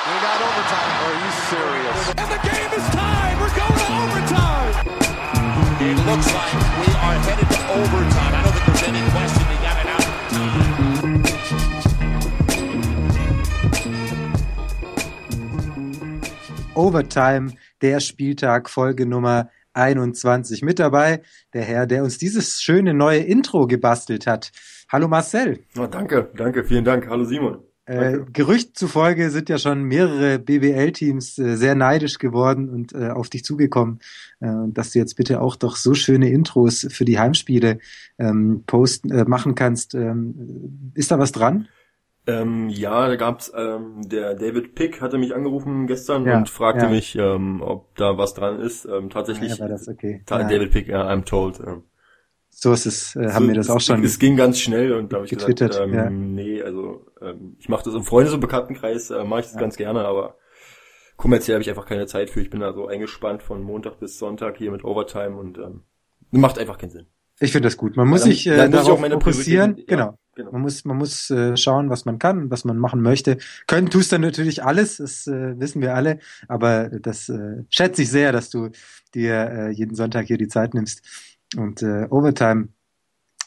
We got overtime. Are you serious? And the game is tied. We're going to overtime. It looks like we are headed to overtime. I don't think there's any question they got it out. Overtime, der Spieltag, Folge Nummer 21. Mit dabei der Herr, der uns dieses schöne neue Intro gebastelt hat. Hallo Marcel. Oh, danke, danke, vielen Dank. Hallo Simon. Äh, Gerücht zufolge sind ja schon mehrere BBL-Teams äh, sehr neidisch geworden und äh, auf dich zugekommen, äh, dass du jetzt bitte auch doch so schöne Intros für die Heimspiele ähm, posten, äh, machen kannst. Ähm, ist da was dran? Ähm, ja, da gab's ähm, der David Pick hatte mich angerufen gestern Ja, und fragte ja. mich, ähm, ob da was dran ist. Ähm, tatsächlich, Ja, war das okay. ta- Ja. David Pick, ja, I'm told. Ähm, So ist es, äh, haben so, wir das auch schon. Es ging ganz schnell und da habe ich getwittert, gesagt, ähm, ja. nee, also ähm, ich mache das im Freundes- und Bekanntenkreis, äh, mache ich das ganz gerne, aber kommerziell habe ich einfach keine Zeit für. Ich bin da so eingespannt von Montag bis Sonntag hier mit Overtime und ähm, macht einfach keinen Sinn. Ich finde das gut. Man muss Dann- sich äh, dann muss ich meine fokussieren. Ja, genau. genau. Man muss, man muss äh, schauen, was man kann und was man machen möchte. Können tust dann natürlich alles, das äh, wissen wir alle. Aber das äh, schätze ich sehr, dass du dir äh, jeden Sonntag hier die Zeit nimmst und äh, Overtime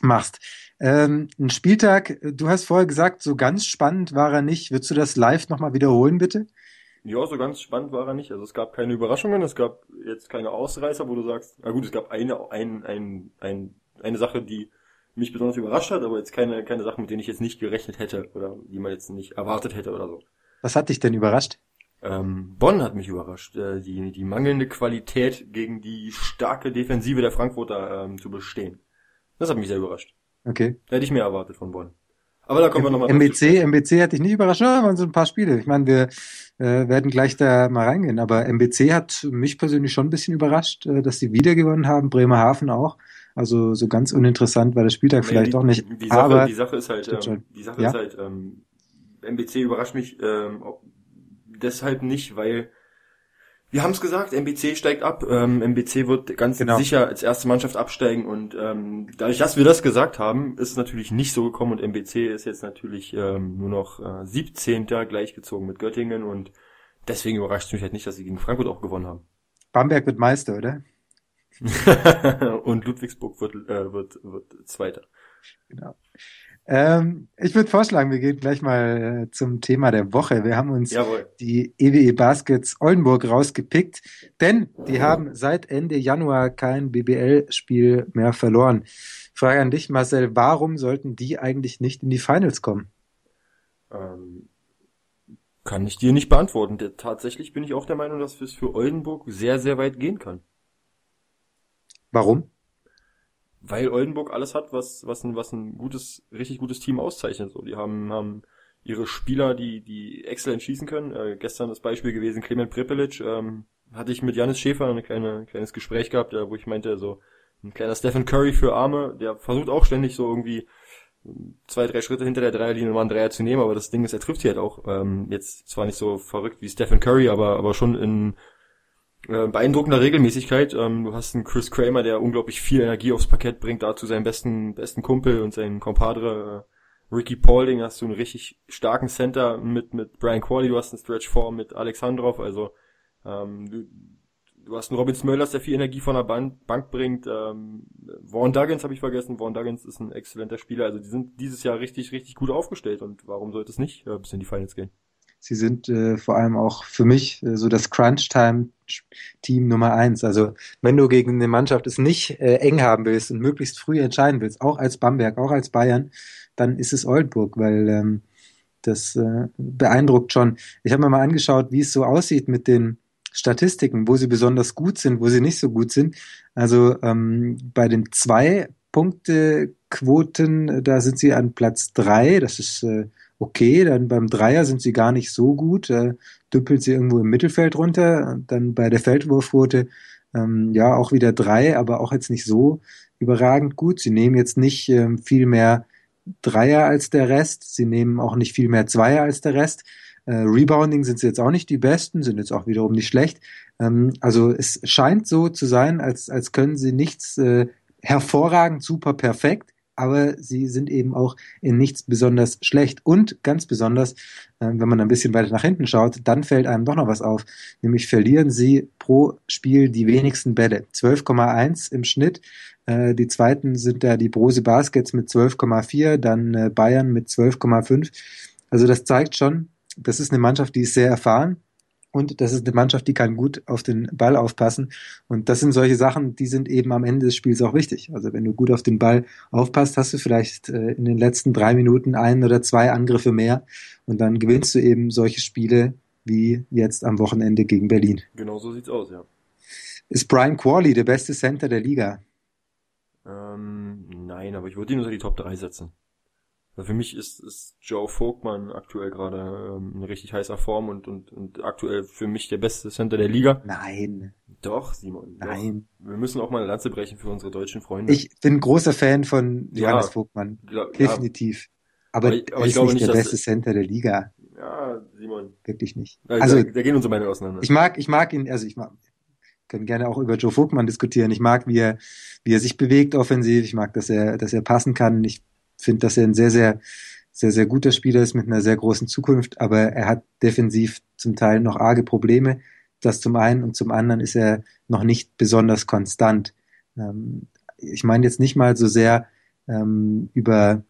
machst. Ähm, ein Spieltag, du hast vorher gesagt, so ganz spannend war er nicht. Würdest du das live nochmal wiederholen, bitte? Ja, so ganz spannend war er nicht. Also es gab keine Überraschungen, es gab jetzt keine Ausreißer, wo du sagst, na gut, es gab eine, ein, ein, ein, eine Sache, die mich besonders überrascht hat, aber jetzt keine, keine Sachen, mit denen ich jetzt nicht gerechnet hätte oder die man jetzt nicht erwartet hätte oder so. Was hat dich denn überrascht? Ähm, Bonn hat mich überrascht, äh, die, die mangelnde Qualität gegen die starke Defensive der Frankfurter ähm, zu bestehen. Das hat mich sehr überrascht. Okay. Da hätte ich mehr erwartet von Bonn. Aber da kommen wir nochmal MBC, MBC hat dich nicht überrascht. Ja, waren so ein paar Spiele. Ich meine, wir äh, werden gleich da mal reingehen. Aber MBC hat mich persönlich schon ein bisschen überrascht, äh, dass sie wieder gewonnen haben. Bremerhaven auch. Also so ganz uninteressant war der Spieltag vielleicht die, auch nicht. Die Sache, aber die Sache ist halt, ähm, die Sache Ja? ist halt, ähm, MBC überrascht mich ähm, deshalb nicht, weil wir haben es gesagt, MBC steigt ab. Ähm, MBC wird ganz Genau. sicher als erste Mannschaft absteigen und ähm, dadurch, dass wir das gesagt haben, ist es natürlich nicht so gekommen und MBC ist jetzt natürlich ähm, nur noch äh, 17. gleichgezogen mit Göttingen und deswegen überrascht es mich halt nicht, dass sie gegen Frankfurt auch gewonnen haben. Bamberg wird Meister, oder? und Ludwigsburg wird, äh, wird, wird Zweiter. Genau. Ähm, ich würde vorschlagen, wir gehen gleich mal äh, zum Thema der Woche. Wir haben uns Jawohl. die EWE Baskets Oldenburg rausgepickt, denn die haben seit Ende Januar kein BBL-Spiel mehr verloren. Frage an dich, Marcel, warum sollten die eigentlich nicht in die Finals kommen? Ähm, kann ich dir nicht beantworten. Tatsächlich bin ich auch der Meinung, dass es für Oldenburg sehr, sehr weit gehen kann. Warum? Weil Oldenburg alles hat, was, was ein, was ein gutes, richtig gutes Team auszeichnet. So, die haben, haben ihre Spieler, die, die exzellent schießen können. Äh, gestern das Beispiel gewesen, Clement Prepelic, ähm, hatte ich mit Janis Schäfer ein kleine, kleines Gespräch gehabt, äh, wo ich meinte, so, ein kleiner Stephen Curry für Arme, der versucht auch ständig so irgendwie zwei, drei Schritte hinter der Dreierlinie mal einen Dreier zu nehmen, aber das Ding ist, er trifft hier halt auch. Ähm, jetzt zwar nicht so verrückt wie Stephen Curry, aber, aber schon in äh, beeindruckender Regelmäßigkeit. Ähm, du hast einen Chris Kramer, der unglaublich viel Energie aufs Parkett bringt, dazu seinen besten, besten Kumpel und seinen Compadre äh, Ricky Paulding, hast du einen richtig starken Center mit, mit Brian Corley, du hast einen Stretch 4 mit Alexandrov, also ähm, du, du hast einen Robin Smöllers, der viel Energie von der Bank, Bank bringt. Ähm, Vaughn Duggins habe ich vergessen. Vaughn Duggins ist ein exzellenter Spieler. Also die sind dieses Jahr richtig, richtig gut aufgestellt. Und warum sollte es nicht äh, bis in die Finals gehen? Sie sind äh, vor allem auch für mich äh, so das Crunch-Time-Team Nummer eins. Also wenn du gegen eine Mannschaft es nicht äh, eng haben willst und möglichst früh entscheiden willst, auch als Bamberg, auch als Bayern, dann ist es Oldenburg, weil ähm, das äh, beeindruckt schon. Ich habe mir mal angeschaut, wie es so aussieht mit den Statistiken, wo sie besonders gut sind, wo sie nicht so gut sind. Also ähm, bei den zwei Punkte-Quoten, äh, da sind sie an Platz drei. Das ist äh, okay. Dann beim Dreier sind sie gar nicht so gut. Da düppelt sie irgendwo im Mittelfeld runter. Dann bei der Feldwurfquote ähm, ja auch wieder drei, aber auch jetzt nicht so überragend gut. Sie nehmen jetzt nicht ähm, viel mehr Dreier als der Rest. Sie nehmen auch nicht viel mehr Zweier als der Rest. Äh, Rebounding sind sie jetzt auch nicht die besten, sind jetzt auch wiederum nicht schlecht. Ähm, also es scheint so zu sein, als, als können sie nichts äh, hervorragend, super perfekt, aber sie sind eben auch in nichts besonders schlecht. Und ganz besonders, äh, wenn man ein bisschen weiter nach hinten schaut, dann fällt einem doch noch was auf. Nämlich verlieren sie pro Spiel die wenigsten Bälle. 12,1 im Schnitt. Äh, die zweiten sind da die Brose Baskets mit 12,4, dann äh, Bayern mit 12,5. Also das zeigt schon, das ist eine Mannschaft, die ist sehr erfahren und das ist eine Mannschaft, die kann gut auf den Ball aufpassen. Und das sind solche Sachen, die sind eben am Ende des Spiels auch wichtig. Also wenn du gut auf den Ball aufpasst, hast du vielleicht äh, in den letzten drei Minuten ein oder zwei Angriffe mehr und dann gewinnst du eben solche Spiele wie jetzt am Wochenende gegen Berlin. Genau so sieht's aus, ja. Ist Brian Qualley der beste Center der Liga? Ähm, nein, aber ich würde ihn unter die Top 3 setzen. Für mich ist, ist Joe Vogtmann aktuell gerade ähm, in richtig heißer Form und, und, und aktuell für mich der beste Center der Liga. Nein. Doch, Simon. Nein. Doch. Wir müssen auch mal eine Lanze brechen für unsere deutschen Freunde. Ich bin großer Fan von Johannes Ja. Vogtmann. Glaub- Definitiv. Aber, Aber ich- aber er ist nicht nicht, der beste Center der Liga. Ja, Simon. Wirklich nicht. Also, Also da, da gehen unsere Meinungen auseinander. ich mag, ich mag ihn, also ich mag, können gerne auch über Joe Vogtmann diskutieren. Ich mag, wie er, wie er sich bewegt offensiv. Ich mag, dass er, dass er passen kann. Ich finde, dass er ein sehr, sehr, sehr, sehr guter Spieler ist mit einer sehr großen Zukunft, aber er hat defensiv zum Teil noch arge Probleme. Das zum einen und zum anderen ist er noch nicht besonders konstant. Ähm, ich meine jetzt nicht mal so sehr ähm, über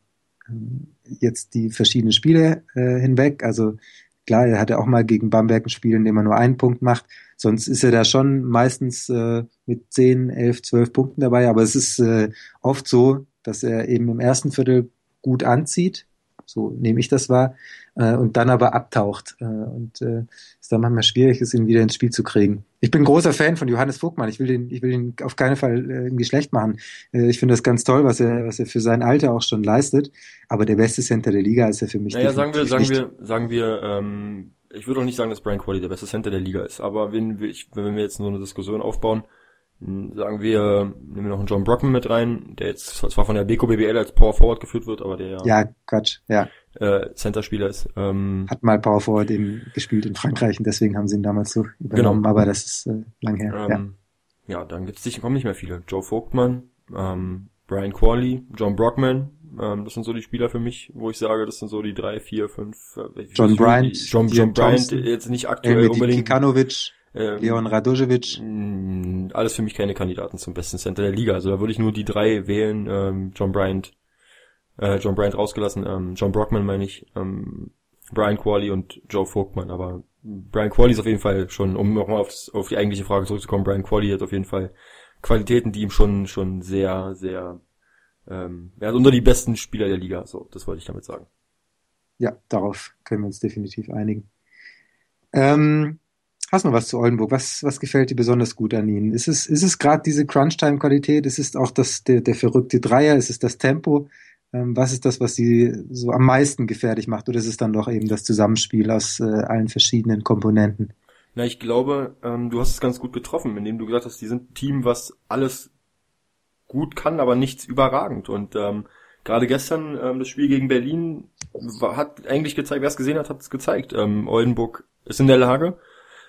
ähm, jetzt die verschiedenen Spiele äh, hinweg. Also klar, er hatte auch mal gegen Bamberg ein Spiel, in dem er nur einen Punkt macht. Sonst ist er da schon meistens äh, mit 10, 11, 12 Punkten dabei. Aber es ist äh, oft so, dass er eben im ersten Viertel gut anzieht. So nehme ich das wahr. Äh, und dann aber abtaucht. Äh, und äh, es dann manchmal schwierig ist, ihn wieder ins Spiel zu kriegen. Ich bin großer Fan von Johannes Vogtmann. Ich will den, ich will ihn auf keinen Fall äh, irgendwie schlecht machen. Äh, ich finde das ganz toll, was er, was er für sein Alter auch schon leistet. Aber der beste Center der Liga ist er für mich. Naja, sagen wir, sagen wir, sagen wir, ähm, ich würde auch nicht sagen, dass Brian Qualley der beste Center der Liga ist, aber wenn wenn wir jetzt so eine Diskussion aufbauen, sagen wir, nehmen wir noch einen John Brockman mit rein, der jetzt zwar von der Beko BBL als Power Forward geführt wird, aber der nicht. Ja, Quatsch. Ja, äh, Center-Spieler ist. Ähm, hat mal Power Forward in, gespielt in Frankreich und deswegen haben sie ihn damals so übernommen. Genau. Aber das ist äh, lang her. ja. ähm, ja. dann gibt's nicht, kommen nicht mehr viele. Joe Vogtmann, ähm, Brian Qualley, John Brockman, ähm, das sind so die Spieler für mich, wo ich sage, das sind so die drei, vier, fünf. Äh, John Bryant, John, John Bryant, jetzt nicht aktuell Elmedi unbedingt. Kikanovic, ähm, Leon Radojevic. mh, alles für mich keine Kandidaten zum besten Center der Liga. Also da würde ich nur die drei wählen. Ähm, John Bryant, äh, John Bryant rausgelassen, ähm, John Brockman meine ich, ähm, Brian Qualley und Joe Vogtmann. Aber Brian Qualley ist auf jeden Fall schon, um nochmal auf, das- auf die eigentliche Frage zurückzukommen, Brian Qualley hat auf jeden Fall Qualitäten, die ihm schon schon sehr, sehr ähm, er ist unter die besten Spieler der Liga. So, das wollte ich damit sagen. Ja, darauf können wir uns definitiv einigen. Ähm, hast noch was zu Oldenburg? Was, was gefällt dir besonders gut an ihnen? Ist es, ist es gerade diese Crunch-Time-Qualität? Ist es auch das, der, der verrückte Dreier? Ist es das Tempo? Ähm, was ist das, was sie so am meisten gefährlich macht? Oder ist es dann doch eben das Zusammenspiel aus äh, allen verschiedenen Komponenten? Na, ich glaube, ähm, du hast es ganz gut getroffen, indem du gesagt hast, die sind ein Team, was alles gut kann, aber nichts überragend. Und ähm, gerade gestern ähm, das Spiel gegen Berlin war, hat eigentlich gezeigt, wer es gesehen hat, hat es gezeigt. Ähm, Oldenburg ist in der Lage.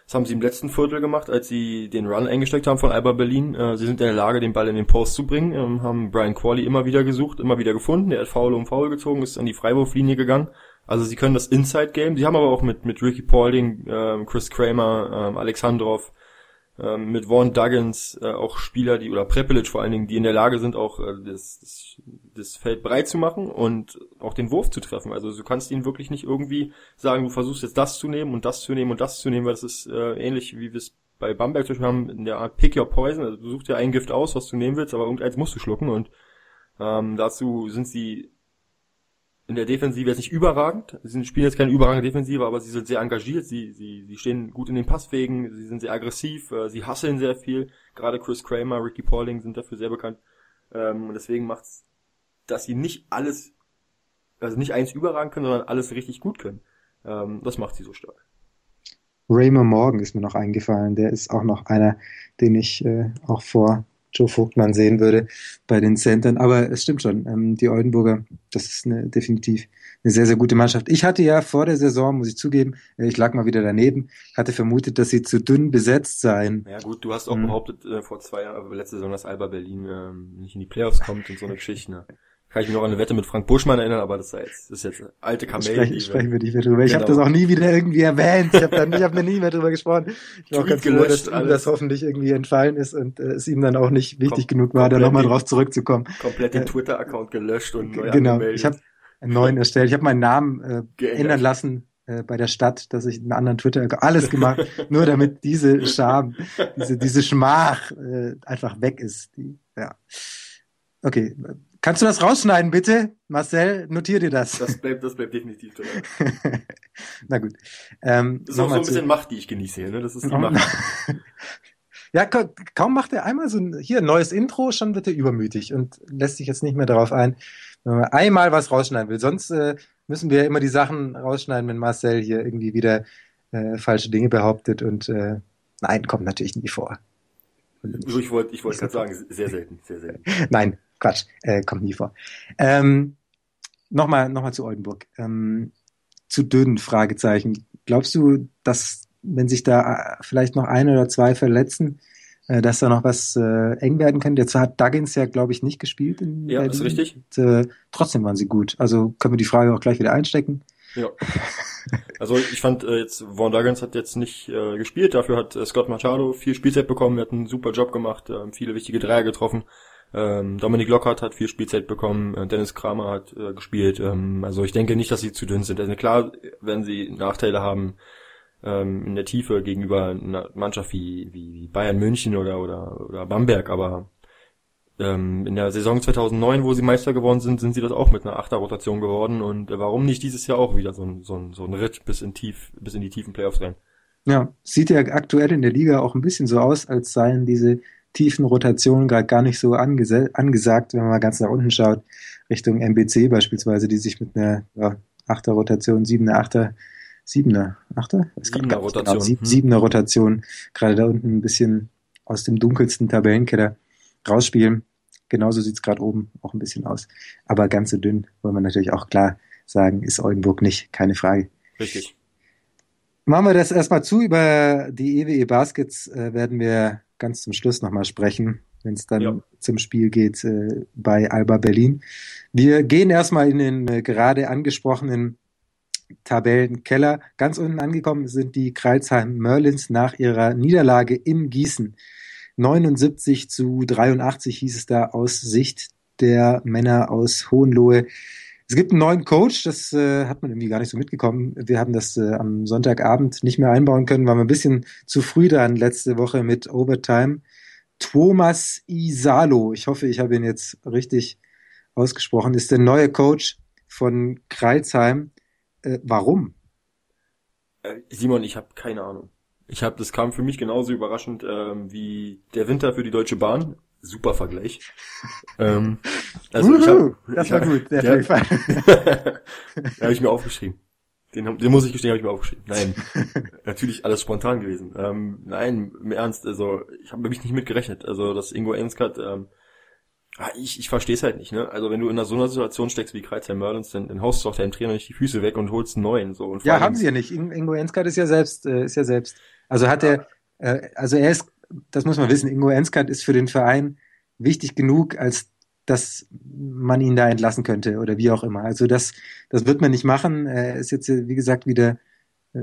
Das haben sie im letzten Viertel gemacht, als sie den Run eingesteckt haben von Alba Berlin. Äh, sie sind in der Lage, den Ball in den Post zu bringen, ähm, haben Brian Qualley immer wieder gesucht, immer wieder gefunden. Der hat Foul um Foul gezogen, ist an die Freiwurflinie gegangen. Also sie können das Inside-Game. Sie haben aber auch mit, mit Ricky Paulding, ähm, Chris Kramer, ähm, Alexandrov, ähm, mit Vaughn Duggins äh, auch Spieler, die oder Prepelic vor allen Dingen, die in der Lage sind, auch äh, das, das, das Feld breit zu machen und auch den Wurf zu treffen. Also du kannst ihn wirklich nicht irgendwie sagen, du versuchst jetzt das zu nehmen und das zu nehmen und das zu nehmen, weil das ist äh, ähnlich wie wir es bei Bamberg zum Beispiel haben, in der Art Pick Your Poison. Also du suchst dir ein Gift aus, was du nehmen willst, aber irgendeins musst du schlucken und ähm, dazu sind sie in der Defensive jetzt nicht überragend. Sie spielen jetzt keine überragende Defensive, aber sie sind sehr engagiert. Sie, sie, sie stehen gut in den Passwegen. Sie sind sehr aggressiv. Äh, sie hasseln sehr viel. Gerade Chris Kramer, Ricky Paulding sind dafür sehr bekannt. Ähm, und deswegen macht's, dass sie nicht alles, also nicht eins überragend können, sondern alles richtig gut können. Ähm, das macht sie so stark. Raymond Morgan ist mir noch eingefallen. Der ist auch noch einer, den ich äh, auch vor Joe Vogtmann sehen würde bei den Centern. Aber es stimmt schon, ähm, die Oldenburger, das ist eine, definitiv eine sehr, sehr gute Mannschaft. Ich hatte ja vor der Saison, muss ich zugeben, äh, ich lag mal wieder daneben, hatte vermutet, dass sie zu dünn besetzt seien. Ja gut, du hast auch Mhm. behauptet äh, vor zwei Jahren, aber letzte Saison, dass Alba Berlin ähm, nicht in die Playoffs kommt und so eine Geschichte. Ne? Kann ich mich noch an eine Wette mit Frank Buschmann erinnern, aber das ist jetzt, das ist jetzt alte Kamellen. Sprechen, sprechen wir nicht mehr drüber. Ich genau. habe das auch nie wieder irgendwie erwähnt. Ich habe ich habe mir nie mehr drüber gesprochen. Ich war auch ganz froh, dass ihm das hoffentlich irgendwie entfallen ist und äh, es ihm dann auch nicht wichtig Kom genug war, da nochmal drauf zurückzukommen. Komplett den äh, Twitter-Account gelöscht und neu Genau, angemeldet. ich habe einen neuen erstellt. Ich habe meinen Namen äh, ändern lassen äh, bei der Stadt, dass ich einen anderen Twitter alles gemacht, nur damit diese Scham, diese diese Schmach äh, einfach weg ist. Die, ja. Okay, Kannst du das rausschneiden, bitte? Marcel, notier dir das. Das bleibt, das bleibt definitiv drin. Na gut. Ähm, das ist auch so ein bisschen zu... Macht, die ich genieße hier, ne? Das ist die Macht. ja, kaum macht er einmal so ein, hier, ein neues Intro, schon wird er übermütig und lässt sich jetzt nicht mehr darauf ein, wenn man einmal was rausschneiden will. Sonst äh, müssen wir immer die Sachen rausschneiden, wenn Marcel hier irgendwie wieder äh, falsche Dinge behauptet und äh, nein, kommt natürlich nie vor. Ich wollte ich wollte gerade sagen, sehr selten, sehr selten. Nein, Quatsch, äh, kommt nie vor. Ähm, Nochmal noch mal zu Oldenburg. Ähm, zu dünn, Fragezeichen. Glaubst du, dass, wenn sich da äh, vielleicht noch ein oder zwei verletzen, äh, dass da noch was äh, eng werden könnte? Jetzt hat Duggins ja, glaube ich, nicht gespielt. In ja, Berlin. ist richtig. Und, äh, trotzdem waren sie gut. Also können wir die Frage auch gleich wieder einstecken. Ja. Also ich fand äh, jetzt, Vaughn Duggins hat jetzt nicht äh, gespielt, dafür hat äh, Scott Machado viel Spielzeit bekommen, er hat einen super Job gemacht, äh, viele wichtige Dreier getroffen. Ähm, Dominik Lockhart hat viel Spielzeit bekommen, äh, Dennis Kramer hat äh, gespielt. Ähm, also ich denke nicht, dass sie zu dünn sind. Also klar werden sie Nachteile haben ähm, in der Tiefe gegenüber einer Mannschaft wie, wie Bayern München oder, oder, oder Bamberg, aber ähm, in der Saison 2009, wo sie Meister geworden sind, sind sie das auch mit einer Achterrotation geworden und äh, warum nicht dieses Jahr auch wieder so ein, so so ein Ritt bis in tief, bis in die tiefen Playoffs rein? Ja, sieht ja aktuell in der Liga auch ein bisschen so aus, als seien diese tiefen Rotationen gerade gar nicht so angesagt, wenn man mal ganz nach unten schaut, Richtung MBC beispielsweise, die sich mit einer ja, Achter Rotation, Siebener, Achter, Siebener, Achter? Siebener genau, Rotation. Genau, Sieb, Siebener Rotation, gerade da unten ein bisschen aus dem dunkelsten Tabellenkeller rausspielen. Genauso sieht's gerade oben auch ein bisschen aus. Aber ganz so dünn, wollen wir natürlich auch klar sagen, ist Oldenburg nicht, keine Frage. Richtig. Machen wir das erstmal zu. Über die EWE Baskets äh, werden wir ganz zum Schluss nochmal sprechen, wenn es dann ja. zum Spiel geht äh, bei Alba Berlin. Wir gehen erstmal in den äh, gerade angesprochenen Tabellenkeller. Ganz unten angekommen sind die Kreilsheim Merlins nach ihrer Niederlage in Gießen. 79 zu 83 hieß es da aus Sicht der Männer aus Hohenlohe. Es gibt einen neuen Coach, das äh, hat man irgendwie gar nicht so mitgekommen. Wir haben das äh, am Sonntagabend nicht mehr einbauen können, waren wir ein bisschen zu früh dran letzte Woche mit Overtime. Thomas Isalo, ich hoffe, ich habe ihn jetzt richtig ausgesprochen, ist der neue Coach von Kreilsheim. Äh, warum? Äh, Simon, ich habe keine Ahnung. Ich habe, das kam für mich genauso überraschend ähm, wie der Winter für die Deutsche Bahn super Vergleich. ähm, also Uhu, ich hab, das war ich, gut, der ja, habe ich mir aufgeschrieben. Den, den muss ich gestehen, habe ich mir aufgeschrieben. Nein, natürlich alles spontan gewesen. Ähm, nein, im Ernst, also ich habe wirklich nicht mitgerechnet. Also dass Ingo Enskat, ähm, ah, ich, ich verstehe es halt nicht. Ne? Also wenn du in so einer Situation steckst wie Kreuzheim Merlins, dann, dann haust du doch deinem Trainer nicht die Füße weg und holst einen neuen. So. Und ja, haben sie ja nicht. Ingo Enskat ist ja selbst, äh, ist ja selbst. Also hat er, äh, also er ist das muss man wissen, Ingo Enskat ist für den Verein wichtig genug, als dass man ihn da entlassen könnte oder wie auch immer. Also das, das wird man nicht machen. Er ist jetzt, wie gesagt, wieder,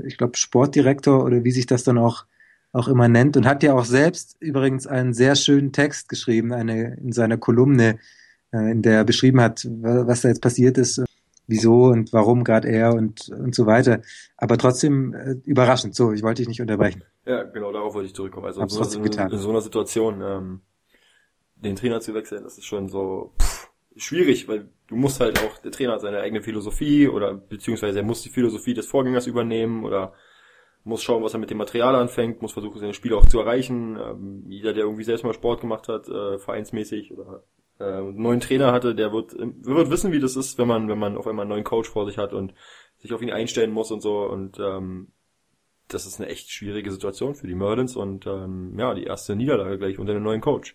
ich glaube, Sportdirektor oder wie sich das dann auch, auch immer nennt und hat ja auch selbst übrigens einen sehr schönen Text geschrieben, eine, in seiner Kolumne, äh, in der er beschrieben hat, was da jetzt passiert ist, wieso und warum gerade er und, und so weiter. Aber trotzdem äh, überraschend. So, ich wollte dich nicht unterbrechen. Ja, genau, darauf wollte ich zurückkommen. Also in so, in, in so, einer Situation ähm, den Trainer zu wechseln, das ist schon so pff, schwierig, weil du musst halt auch, der Trainer hat seine eigene Philosophie oder beziehungsweise er muss die Philosophie des Vorgängers übernehmen oder muss schauen, was er mit dem Material anfängt, muss versuchen, seine Spiele auch zu erreichen. Ähm, jeder, der irgendwie selbst mal Sport gemacht hat, äh, vereinsmäßig oder äh, einen neuen Trainer hatte, der wird, wird wissen, wie das ist, wenn man, wenn man auf einmal einen neuen Coach vor sich hat und sich auf ihn einstellen muss und so und ähm, das ist eine echt schwierige Situation für die Merlins und ähm, ja, die erste Niederlage gleich unter einem neuen Coach.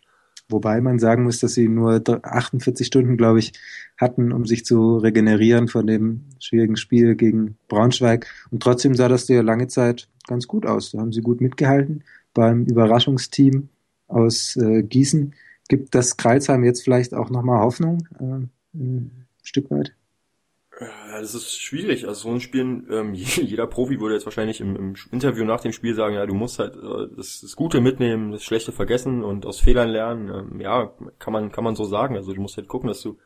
Wobei man sagen muss, dass sie nur 48 Stunden, glaube ich, hatten, um sich zu regenerieren von dem schwierigen Spiel gegen Braunschweig. Und trotzdem sah das ja lange Zeit ganz gut aus. Da haben sie gut mitgehalten beim Überraschungsteam aus äh, Gießen. Gibt das Kreuzheim jetzt vielleicht auch nochmal Hoffnung? Äh, ein Stück weit? Ja, das ist schwierig. Also so ein Spiel, ähm, jeder Profi würde jetzt wahrscheinlich im, im, Interview nach dem Spiel sagen, ja, du musst halt äh, das, das, Gute mitnehmen, das Schlechte vergessen und aus Fehlern lernen. Ähm, ja, kann man kann man so sagen. Also du musst halt gucken, dass du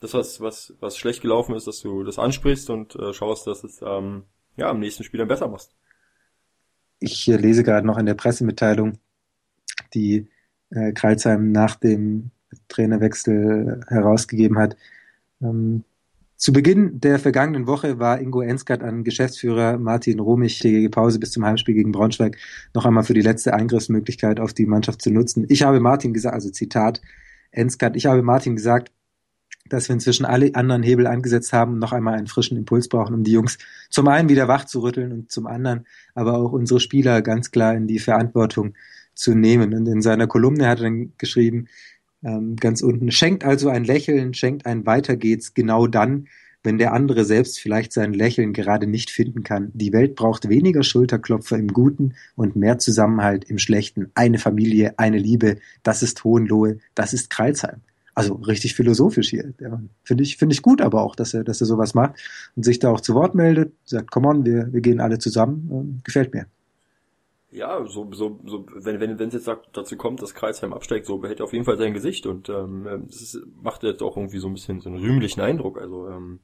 das was was was schlecht gelaufen ist, dass du das ansprichst und äh, schaust, dass es ähm, ja am nächsten Spiel dann besser machst. Ich äh, lese gerade noch in der Pressemitteilung, die äh, Kreilsheim nach dem Trainerwechsel herausgegeben hat. Ähm, zu Beginn der vergangenen Woche war Ingo Enskat an Geschäftsführer Martin Romich die Pause bis zum Heimspiel gegen Braunschweig noch einmal für die letzte Eingriffsmöglichkeit auf die Mannschaft zu nutzen. Ich habe Martin gesagt, also Zitat Enskat, ich habe Martin gesagt, dass wir inzwischen alle anderen Hebel angesetzt haben und noch einmal einen frischen Impuls brauchen, um die Jungs zum einen wieder wach zu rütteln und zum anderen aber auch unsere Spieler ganz klar in die Verantwortung zu nehmen. Und in seiner Kolumne hat er dann geschrieben, ähm, ganz unten, schenkt also ein Lächeln, schenkt ein Weiter geht's genau dann, wenn der andere selbst vielleicht sein Lächeln gerade nicht finden kann. Die Welt braucht weniger Schulterklopfer im Guten und mehr Zusammenhalt im Schlechten. Eine Familie, eine Liebe, das ist Hohenlohe, das ist Kreilsheim. Also richtig philosophisch hier. Ja, finde ich, finde ich gut aber auch, dass er, dass er sowas macht und sich da auch zu Wort meldet, sagt, komm on, wir, wir gehen alle zusammen, ähm, gefällt mir. Ja, so, so, so, wenn, wenn, wenn es jetzt dazu kommt, dass Kreisheim absteigt, so behält er auf jeden Fall sein Gesicht und ähm, das ist, macht jetzt auch irgendwie so ein bisschen so einen rühmlichen Eindruck. Also ähm,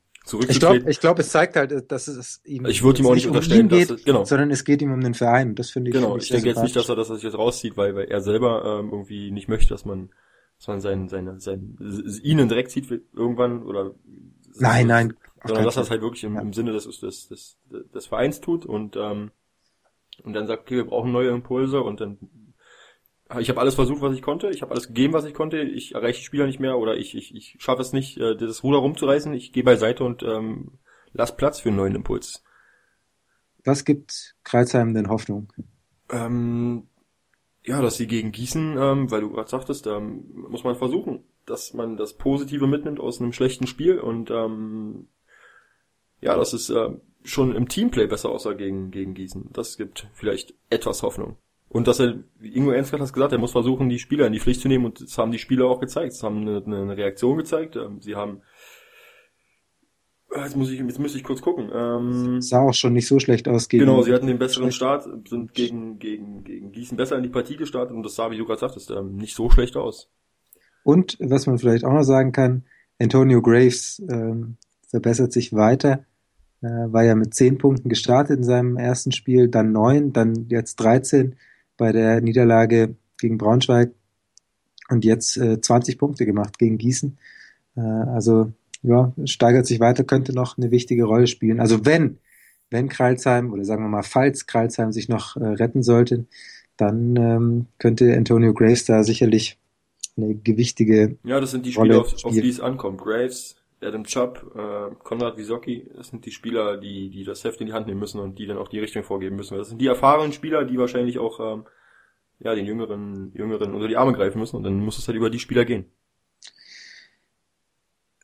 ich glaube, ich glaube, es zeigt halt, dass es ihm ich würde ihm auch nicht unterstellen, um geht, dass, genau. sondern es geht ihm um den Verein. Das finde ich. Genau, ich denke jetzt nicht, dass er das jetzt rauszieht, weil, weil er selber ähm, irgendwie nicht möchte, dass man, dass man seinen, seine, seinen, ihnen direkt zieht irgendwann oder. Nein, nein. Sondern dass er es halt wirklich im, ja. im Sinne des, des, des, des Vereins tut und ähm, und dann sagt, okay, wir brauchen neue Impulse und dann ich habe alles versucht, was ich konnte, ich habe alles gegeben, was ich konnte, ich erreiche die Spieler nicht mehr oder ich, ich, ich schaffe es nicht, äh, das Ruder rumzureißen, ich gehe beiseite und ähm, lass Platz für einen neuen Impuls. Was gibt Kreuzheim denn Hoffnung? Ähm, ja, dass sie gegen Gießen, ähm, weil du gerade sagtest, ähm, muss man versuchen, dass man das Positive mitnimmt aus einem schlechten Spiel und ähm, ja, dass es äh, schon im Teamplay besser aussah gegen, gegen Gießen. Das gibt vielleicht etwas Hoffnung. Und dass er, wie Ingo Ernstgard hat gesagt, er muss versuchen, die Spieler in die Pflicht zu nehmen und das haben die Spieler auch gezeigt. Sie haben eine, eine Reaktion gezeigt. Ähm, sie haben Jetzt muss ich, jetzt müsste ich kurz gucken. Ähm, sah auch schon nicht so schlecht aus gegen. Genau, sie hatten den besseren Start, sind gegen, gegen, gegen Gießen besser in die Partie gestartet und das sah, wie du gerade sagtest, ähm, nicht so schlecht aus. Und was man vielleicht auch noch sagen kann, Antonio Graves ähm, verbessert sich weiter. Äh, war ja mit zehn Punkten gestartet in seinem ersten Spiel, dann neun, dann jetzt 13 bei der Niederlage gegen Braunschweig und jetzt äh, 20 Punkte gemacht gegen Gießen. Äh, also ja, steigert sich weiter, könnte noch eine wichtige Rolle spielen. Also wenn, wenn Kreilsheim oder sagen wir mal, falls Kreilsheim sich noch äh, retten sollte, dann ähm, könnte Antonio Graves da sicherlich eine gewichtige Ja, das sind die Spieler, auf, auf die es ankommt. Graves, Adam Chubb, äh, Konrad Wisocki, das sind die Spieler, die, die das Heft in die Hand nehmen müssen und die dann auch die Richtung vorgeben müssen. Das sind die erfahrenen Spieler, die wahrscheinlich auch ähm, ja, den Jüngeren, Jüngeren unter die Arme greifen müssen und dann muss es halt über die Spieler gehen.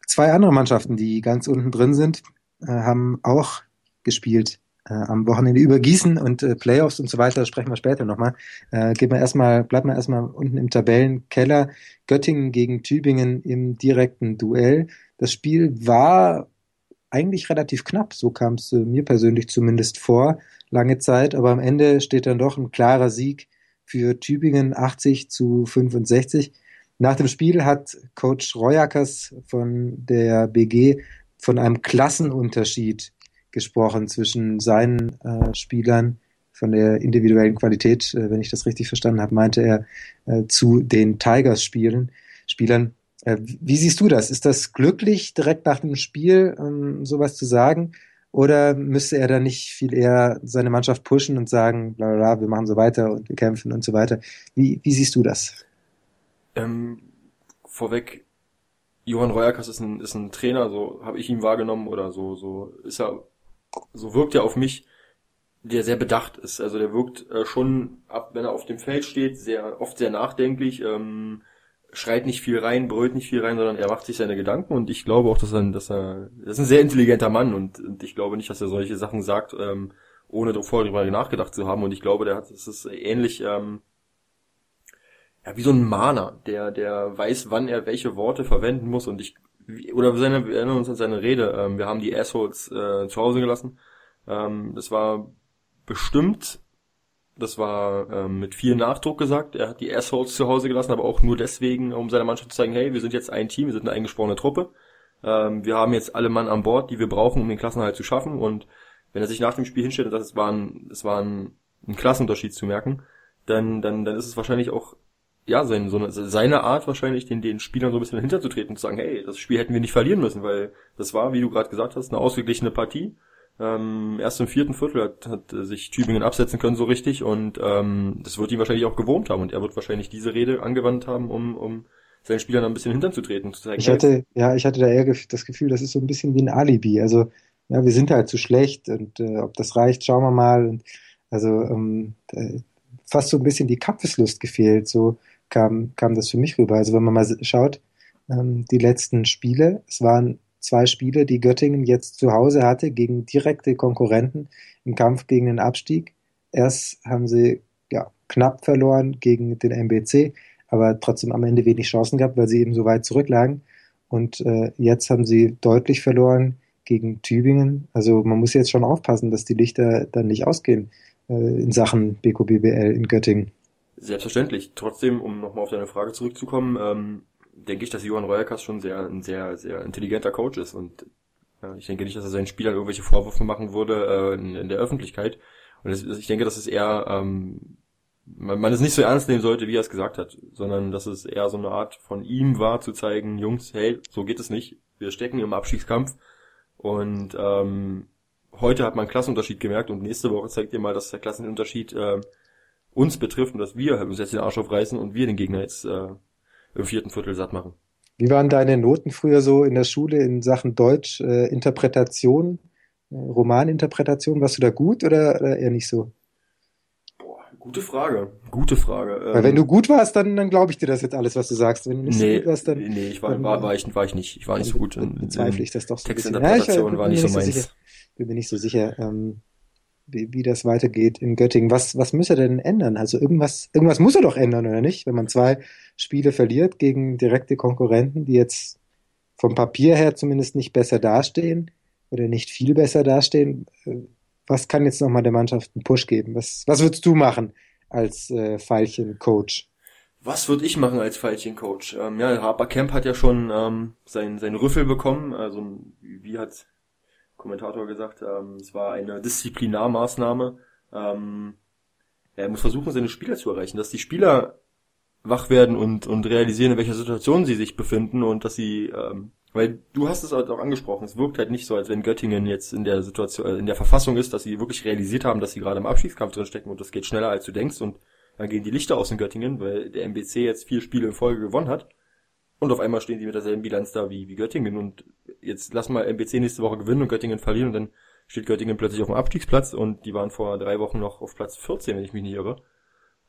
Zwei andere Mannschaften, die ganz unten drin sind, äh, haben auch gespielt äh, am Wochenende über Gießen und äh, Playoffs und so weiter, sprechen wir später nochmal. Äh, geht man erstmal, bleibt man erstmal unten im Tabellenkeller. Göttingen gegen Tübingen im direkten Duell. Das Spiel war eigentlich relativ knapp, so kam es äh, mir persönlich zumindest vor, lange Zeit, aber am Ende steht dann doch ein klarer Sieg für Tübingen 80 zu 65. Nach dem Spiel hat Coach Royakas von der BG von einem Klassenunterschied gesprochen zwischen seinen äh, Spielern von der individuellen Qualität, äh, wenn ich das richtig verstanden habe, meinte er äh, zu den Tigers-Spielen, Spielern. Äh, wie siehst du das? Ist das glücklich, direkt nach dem Spiel ähm, sowas zu sagen? Oder müsste er da nicht viel eher seine Mannschaft pushen und sagen, bla bla, bla wir machen so weiter und wir kämpfen und so weiter? Wie, wie siehst du das? Ähm, vorweg, Johann Reuerkas ist ein, ist ein Trainer, so habe ich ihn wahrgenommen oder so, so ist er so wirkt er auf mich, der sehr bedacht ist. Also der wirkt äh, schon ab, wenn er auf dem Feld steht, sehr oft sehr nachdenklich, ähm, schreit nicht viel rein, brüllt nicht viel rein, sondern er macht sich seine Gedanken und ich glaube auch, dass er, dass er, das ist ein sehr intelligenter Mann und, und ich glaube nicht, dass er solche Sachen sagt, ähm, ohne vorher darüber nachgedacht zu haben und ich glaube, der hat, das ist ähnlich, ähm, ja, wie so ein Mahner, der, der weiß, wann er welche Worte verwenden muss und ich oder seine, wir erinnern uns an seine Rede, ähm, wir haben die Assholes äh, zu Hause gelassen. Ähm, das war bestimmt, das war ähm, mit viel Nachdruck gesagt, er hat die Assholes zu Hause gelassen, aber auch nur deswegen, um seiner Mannschaft zu zeigen, hey, wir sind jetzt ein Team, wir sind eine eingesporene Truppe. Ähm, wir haben jetzt alle Mann an Bord, die wir brauchen, um den Klassenhalt zu schaffen. Und wenn er sich nach dem Spiel hinstellt und sagt, es war ein, es war ein, ein Klassenunterschied zu merken, dann, dann, dann ist es wahrscheinlich auch ja, sein, so eine, seine Art wahrscheinlich, den, den Spielern so ein bisschen hinterzutreten und zu sagen, hey, das Spiel hätten wir nicht verlieren müssen, weil das war, wie du gerade gesagt hast, eine ausgeglichene Partie. Ähm, erst im vierten Viertel hat, hat sich Tübingen absetzen können so richtig und ähm, das wird ihn wahrscheinlich auch gewohnt haben und er wird wahrscheinlich diese Rede angewandt haben, um, um seinen Spielern ein bisschen hintern zu treten. Zu zeigen, ich hatte, ja, ich hatte da eher das Gefühl, das ist so ein bisschen wie ein Alibi. Also, ja, wir sind halt zu schlecht und äh, ob das reicht, schauen wir mal. Und, also ähm, fast so ein bisschen die Kampfeslust gefehlt. So, kam, kam das für mich rüber. Also wenn man mal schaut, ähm, die letzten Spiele, es waren zwei Spiele, die Göttingen jetzt zu Hause hatte gegen direkte Konkurrenten im Kampf gegen den Abstieg. Erst haben sie ja, knapp verloren gegen den MBC, aber trotzdem am Ende wenig Chancen gehabt, weil sie eben so weit zurücklagen. Und äh, jetzt haben sie deutlich verloren gegen Tübingen. Also man muss jetzt schon aufpassen, dass die Lichter dann nicht ausgehen äh, in Sachen BKBBL in Göttingen. Selbstverständlich. Trotzdem, um nochmal auf deine Frage zurückzukommen, ähm, denke ich, dass Johann Reuerkas schon sehr, ein sehr, sehr intelligenter Coach ist und äh, ich denke nicht, dass er seinen Spielern irgendwelche Vorwürfe machen würde äh, in, in, der Öffentlichkeit. Und das, ich denke, dass es eher ähm, man, man es nicht so ernst nehmen sollte, wie er es gesagt hat, sondern dass es eher so eine Art von ihm war, zu zeigen, Jungs, hey, so geht es nicht. Wir stecken im Abstiegskampf und ähm, heute hat man einen Klassenunterschied gemerkt und nächste Woche zeigt ihr mal, dass der Klassenunterschied äh, uns betrifft und dass wir uns jetzt den Arsch aufreißen und wir den Gegner jetzt äh, im vierten Viertel satt machen. Wie waren deine Noten früher so in der Schule in Sachen Deutsch, äh, Interpretation, äh, Romaninterpretation? Warst du da gut oder, oder eher nicht so? Boah, gute Frage. Gute Frage. Weil ähm, wenn du gut warst, dann, dann glaube ich dir das jetzt alles, was du sagst. Wenn du nicht nee, so gut warst, dann. Nee, ich war, dann, war, war, ich, war ich nicht. Ich war nicht so gut. In, bezweifle ich das doch so Textinterpretation ja, ich, war nicht so meins. So bin mir nicht so sicher. Ähm, wie, wie das weitergeht in Göttingen. Was, was muss er denn ändern? Also irgendwas, irgendwas muss er doch ändern, oder nicht? Wenn man zwei Spiele verliert gegen direkte Konkurrenten, die jetzt vom Papier her zumindest nicht besser dastehen oder nicht viel besser dastehen, äh, was kann jetzt nochmal der Mannschaft einen Push geben? Was, was würdest du machen als äh, Pfeilchen-Coach? Was würde ich machen als Pfeilchen-Coach? Ähm, ja, Harper Kemp hat ja schon ähm, sein, sein Rüffel bekommen. Also wie hat Kommentator gesagt, ähm, es war eine Disziplinarmaßnahme. Ähm, er muss versuchen, seine Spieler zu erreichen, dass die Spieler wach werden und, und realisieren, in welcher Situation sie sich befinden und dass sie, ähm, weil du hast es halt auch angesprochen, es wirkt halt nicht so, als wenn Göttingen jetzt in der Situation, äh, in der Verfassung ist, dass sie wirklich realisiert haben, dass sie gerade im Abstiegskampf drin stecken und das geht schneller als du denkst und dann gehen die Lichter aus in Göttingen, weil der MBC jetzt vier Spiele in Folge gewonnen hat und auf einmal stehen sie mit derselben Bilanz da wie, wie Göttingen. Und jetzt lass mal MBC nächste Woche gewinnen und Göttingen verlieren und dann steht Göttingen plötzlich auf dem Abstiegsplatz und die waren vor drei Wochen noch auf Platz 14, wenn ich mich nicht irre.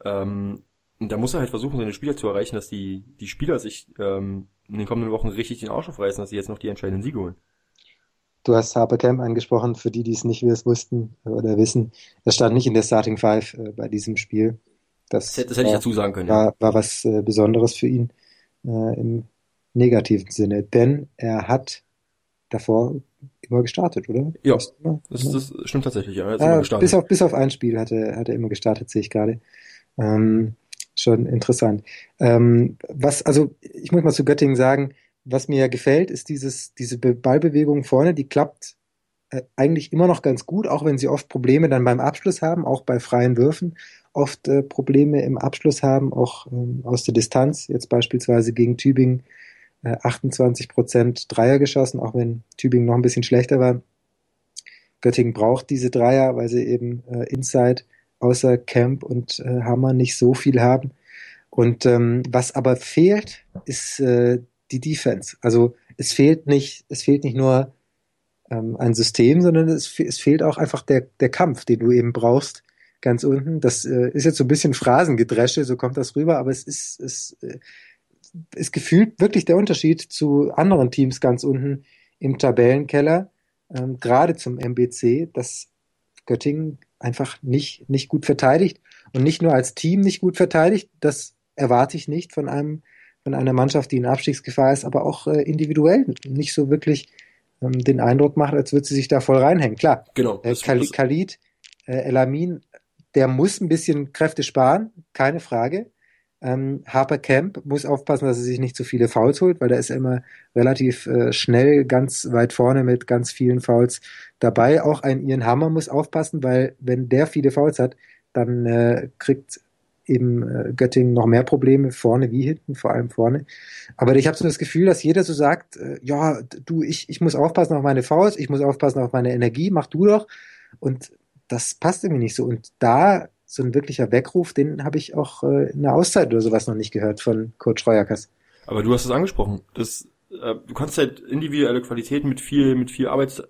Ähm, und da muss er halt versuchen, seine Spieler zu erreichen, dass die, die Spieler sich ähm, in den kommenden Wochen richtig den Arsch aufreißen, dass sie jetzt noch die entscheidenden Siege holen. Du hast Harper Camp angesprochen, für die, die es nicht wussten oder wissen. Er stand nicht in der Starting Five äh, bei diesem Spiel. Das, das, hätte, ich dazu sagen können. War, war was äh, Besonderes für ihn äh, im negativen Sinne, denn er hat davor immer gestartet, oder? Ja, das, das, stimmt tatsächlich, ja. Er ah, bis, auf, bis auf ein Spiel hat er, hat er immer gestartet, sehe ich gerade. Ähm, schon interessant. Ähm, was, also ich muss mal zu Göttingen sagen, was mir gefällt, ist dieses, diese Ballbewegung vorne, die klappt eigentlich immer noch ganz gut, auch wenn sie oft Probleme dann beim Abschluss haben, auch bei freien Würfen oft äh, Probleme im Abschluss haben, auch ähm, aus der Distanz. Jetzt beispielsweise gegen Tübingen äh, 28 Prozent Dreier geschossen, auch wenn Tübingen noch ein bisschen schlechter war. Göttingen braucht diese Dreier, weil sie eben äh, Inside außer Camp und äh, Hammer nicht so viel haben. Und ähm, was aber fehlt, ist äh, die Defense. Also es fehlt nicht, es fehlt nicht nur ähm, ein System, sondern es, es fehlt auch einfach der, der Kampf, den du eben brauchst, ganz unten. Das äh, ist jetzt so ein bisschen Phrasengedresche, so kommt das rüber, aber es ist, es äh, ist gefühlt wirklich der Unterschied zu anderen Teams ganz unten im Tabellenkeller, ähm, gerade zum MBC, dass Göttingen einfach nicht, nicht gut verteidigt und nicht nur als Team nicht gut verteidigt, das erwarte ich nicht von einem von einer Mannschaft, die in Abstiegsgefahr ist, aber auch äh, individuell nicht so wirklich ähm, den Eindruck macht, als würde sie sich da voll reinhängen. Klar, Genau. äh, das- Khali- das- Khalid, äh, Elamin, der muss ein bisschen Kräfte sparen, keine Frage. Ähm, Harper Camp muss aufpassen, dass er sich nicht zu viele Fouls holt, weil der ist immer relativ äh, schnell ganz weit vorne mit ganz vielen Fouls dabei. Auch ein Ian Hammer muss aufpassen, weil wenn der viele Fouls hat, dann äh, kriegt eben äh, Göttingen noch mehr Probleme vorne wie hinten, vor allem vorne. Aber ich habe so das Gefühl, dass jeder so sagt, äh, ja, du, ich, ich muss aufpassen auf meine Fouls, ich muss aufpassen auf meine Energie, mach du doch. Und das passt irgendwie nicht so. Und da so ein wirklicher Weckruf, den habe ich auch äh, in der Auszeit oder sowas noch nicht gehört von Coach Reuerkas. Aber du hast es angesprochen. Das, äh, du kannst halt individuelle Qualitäten mit viel, mit viel Arbeits,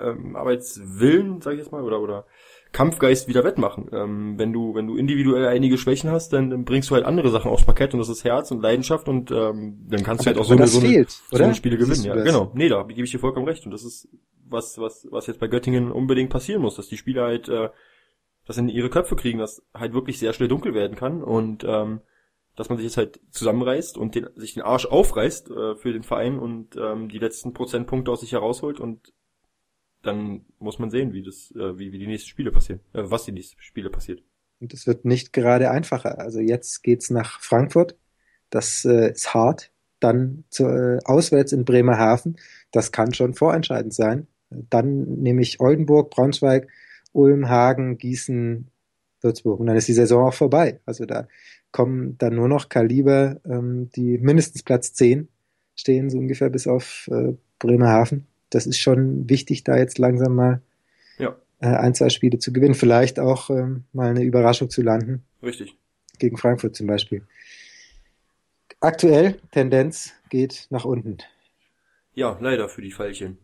ähm, Arbeitswillen, sag ich jetzt mal, oder oder Kampfgeist wieder wettmachen. Ähm, wenn du, wenn du individuell einige Schwächen hast, dann, bringst du halt andere Sachen aufs Parkett und das ist Herz und Leidenschaft und ähm, dann kannst du halt auch so Aber eine, so eine, fehlt, so eine Spiele gewinnen. Ja, genau. Nee, da gebe ich dir vollkommen recht. Und das ist was, was, was jetzt bei Göttingen unbedingt passieren muss, dass die Spieler halt äh, das in ihre Köpfe kriegen, dass halt wirklich sehr schnell dunkel werden kann und ähm, dass man sich jetzt halt zusammenreißt und den, sich den Arsch aufreißt äh, für den Verein und ähm, die letzten Prozentpunkte aus sich herausholt und dann muss man sehen, wie das, äh, wie, wie die nächsten Spiele passieren, äh, was die nächsten Spiele passiert. Und es wird nicht gerade einfacher. Also jetzt geht's nach Frankfurt. Das äh, ist hart. Dann zu, äh, auswärts in Bremerhaven. Das kann schon vorentscheidend sein. Dann nehme ich Oldenburg, Braunschweig, Ulm, Hagen, Gießen, Würzburg. Und dann ist die Saison auch vorbei. Also da kommen dann nur noch Kaliber, ähm, die mindestens Platz 10 stehen, so ungefähr bis auf äh, Bremerhaven. Das ist schon wichtig, da jetzt langsam mal Ja, äh, ein, zwei Spiele zu gewinnen. Vielleicht auch ähm, mal eine Überraschung zu landen richtig. gegen Frankfurt zum Beispiel. Aktuell Tendenz geht nach unten. Ja, leider für die Pfeilchen.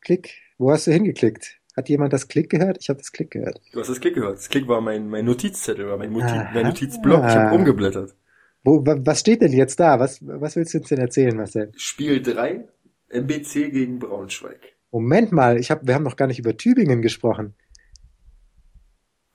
Klick. Wo hast du hingeklickt? Hat jemand das Klick gehört? Ich habe das Klick gehört. Du hast das Klick gehört. Das Klick war mein, mein Notizzettel, war mein, Noti Aha. mein Notizblock. Ich habe umgeblättert. Wo, wa- was steht denn jetzt da? Was, was willst du uns denn erzählen, Marcel? Spiel 3, MBC gegen Braunschweig. Moment mal, ich hab, wir haben noch gar nicht über Tübingen gesprochen.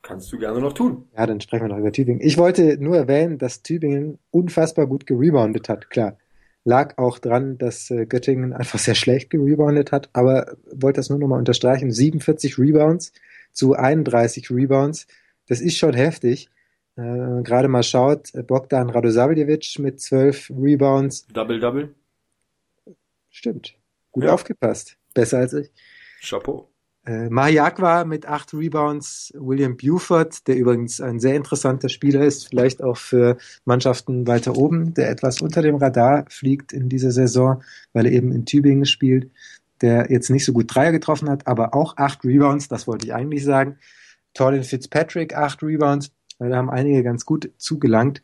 Kannst du gerne noch tun. Ja, dann sprechen wir noch über Tübingen. Ich wollte nur erwähnen, dass Tübingen unfassbar gut gereboundet hat. Klar, lag auch dran, dass äh, Göttingen einfach sehr schlecht gereboundet hat, aber wollte das nur nochmal unterstreichen. 47 Rebounds zu 31 Rebounds. Das ist schon heftig. Äh, Gerade mal schaut, Bogdan Radosavljevic mit 12 Rebounds. Double-Double. Stimmt. Gut Ja. aufgepasst. Besser als ich. Chapeau. Äh, Mahiakwa mit acht Rebounds, William Buford, der übrigens ein sehr interessanter Spieler ist, vielleicht auch für Mannschaften weiter oben, der etwas unter dem Radar fliegt in dieser Saison, weil er eben in Tübingen spielt, der jetzt nicht so gut Dreier getroffen hat, aber auch acht Rebounds, das wollte ich eigentlich sagen. Torlin Fitzpatrick, acht Rebounds, da haben einige ganz gut zugelangt.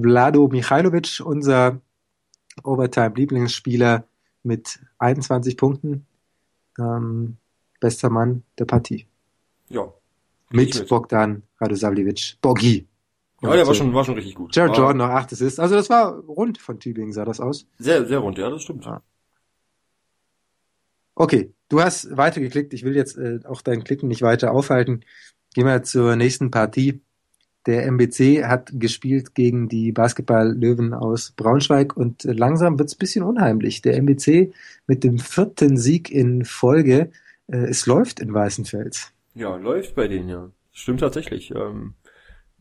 Vlado Michailovic, unser Overtime-Lieblingsspieler mit 21 Punkten, ähm, bester Mann der Partie. Ja. Mit, mit. Bogdan Radosavljevic. Bogi. Ja, der war schon, war schon richtig gut. Jared War Jordan noch acht Assists. Also das war rund von Tübingen, sah das aus. Sehr, sehr rund, ja, das stimmt. Ja. Okay, du hast weitergeklickt. Ich will jetzt äh, auch dein Klicken nicht weiter aufhalten. Gehen wir zur nächsten Partie. Der MBC hat gespielt gegen die Basketball-Löwen aus Braunschweig und langsam wird's ein bisschen unheimlich. Der MBC mit dem vierten Sieg in Folge. Äh, es läuft in Weißenfels. Ja, läuft bei denen, ja. Stimmt tatsächlich. Ähm,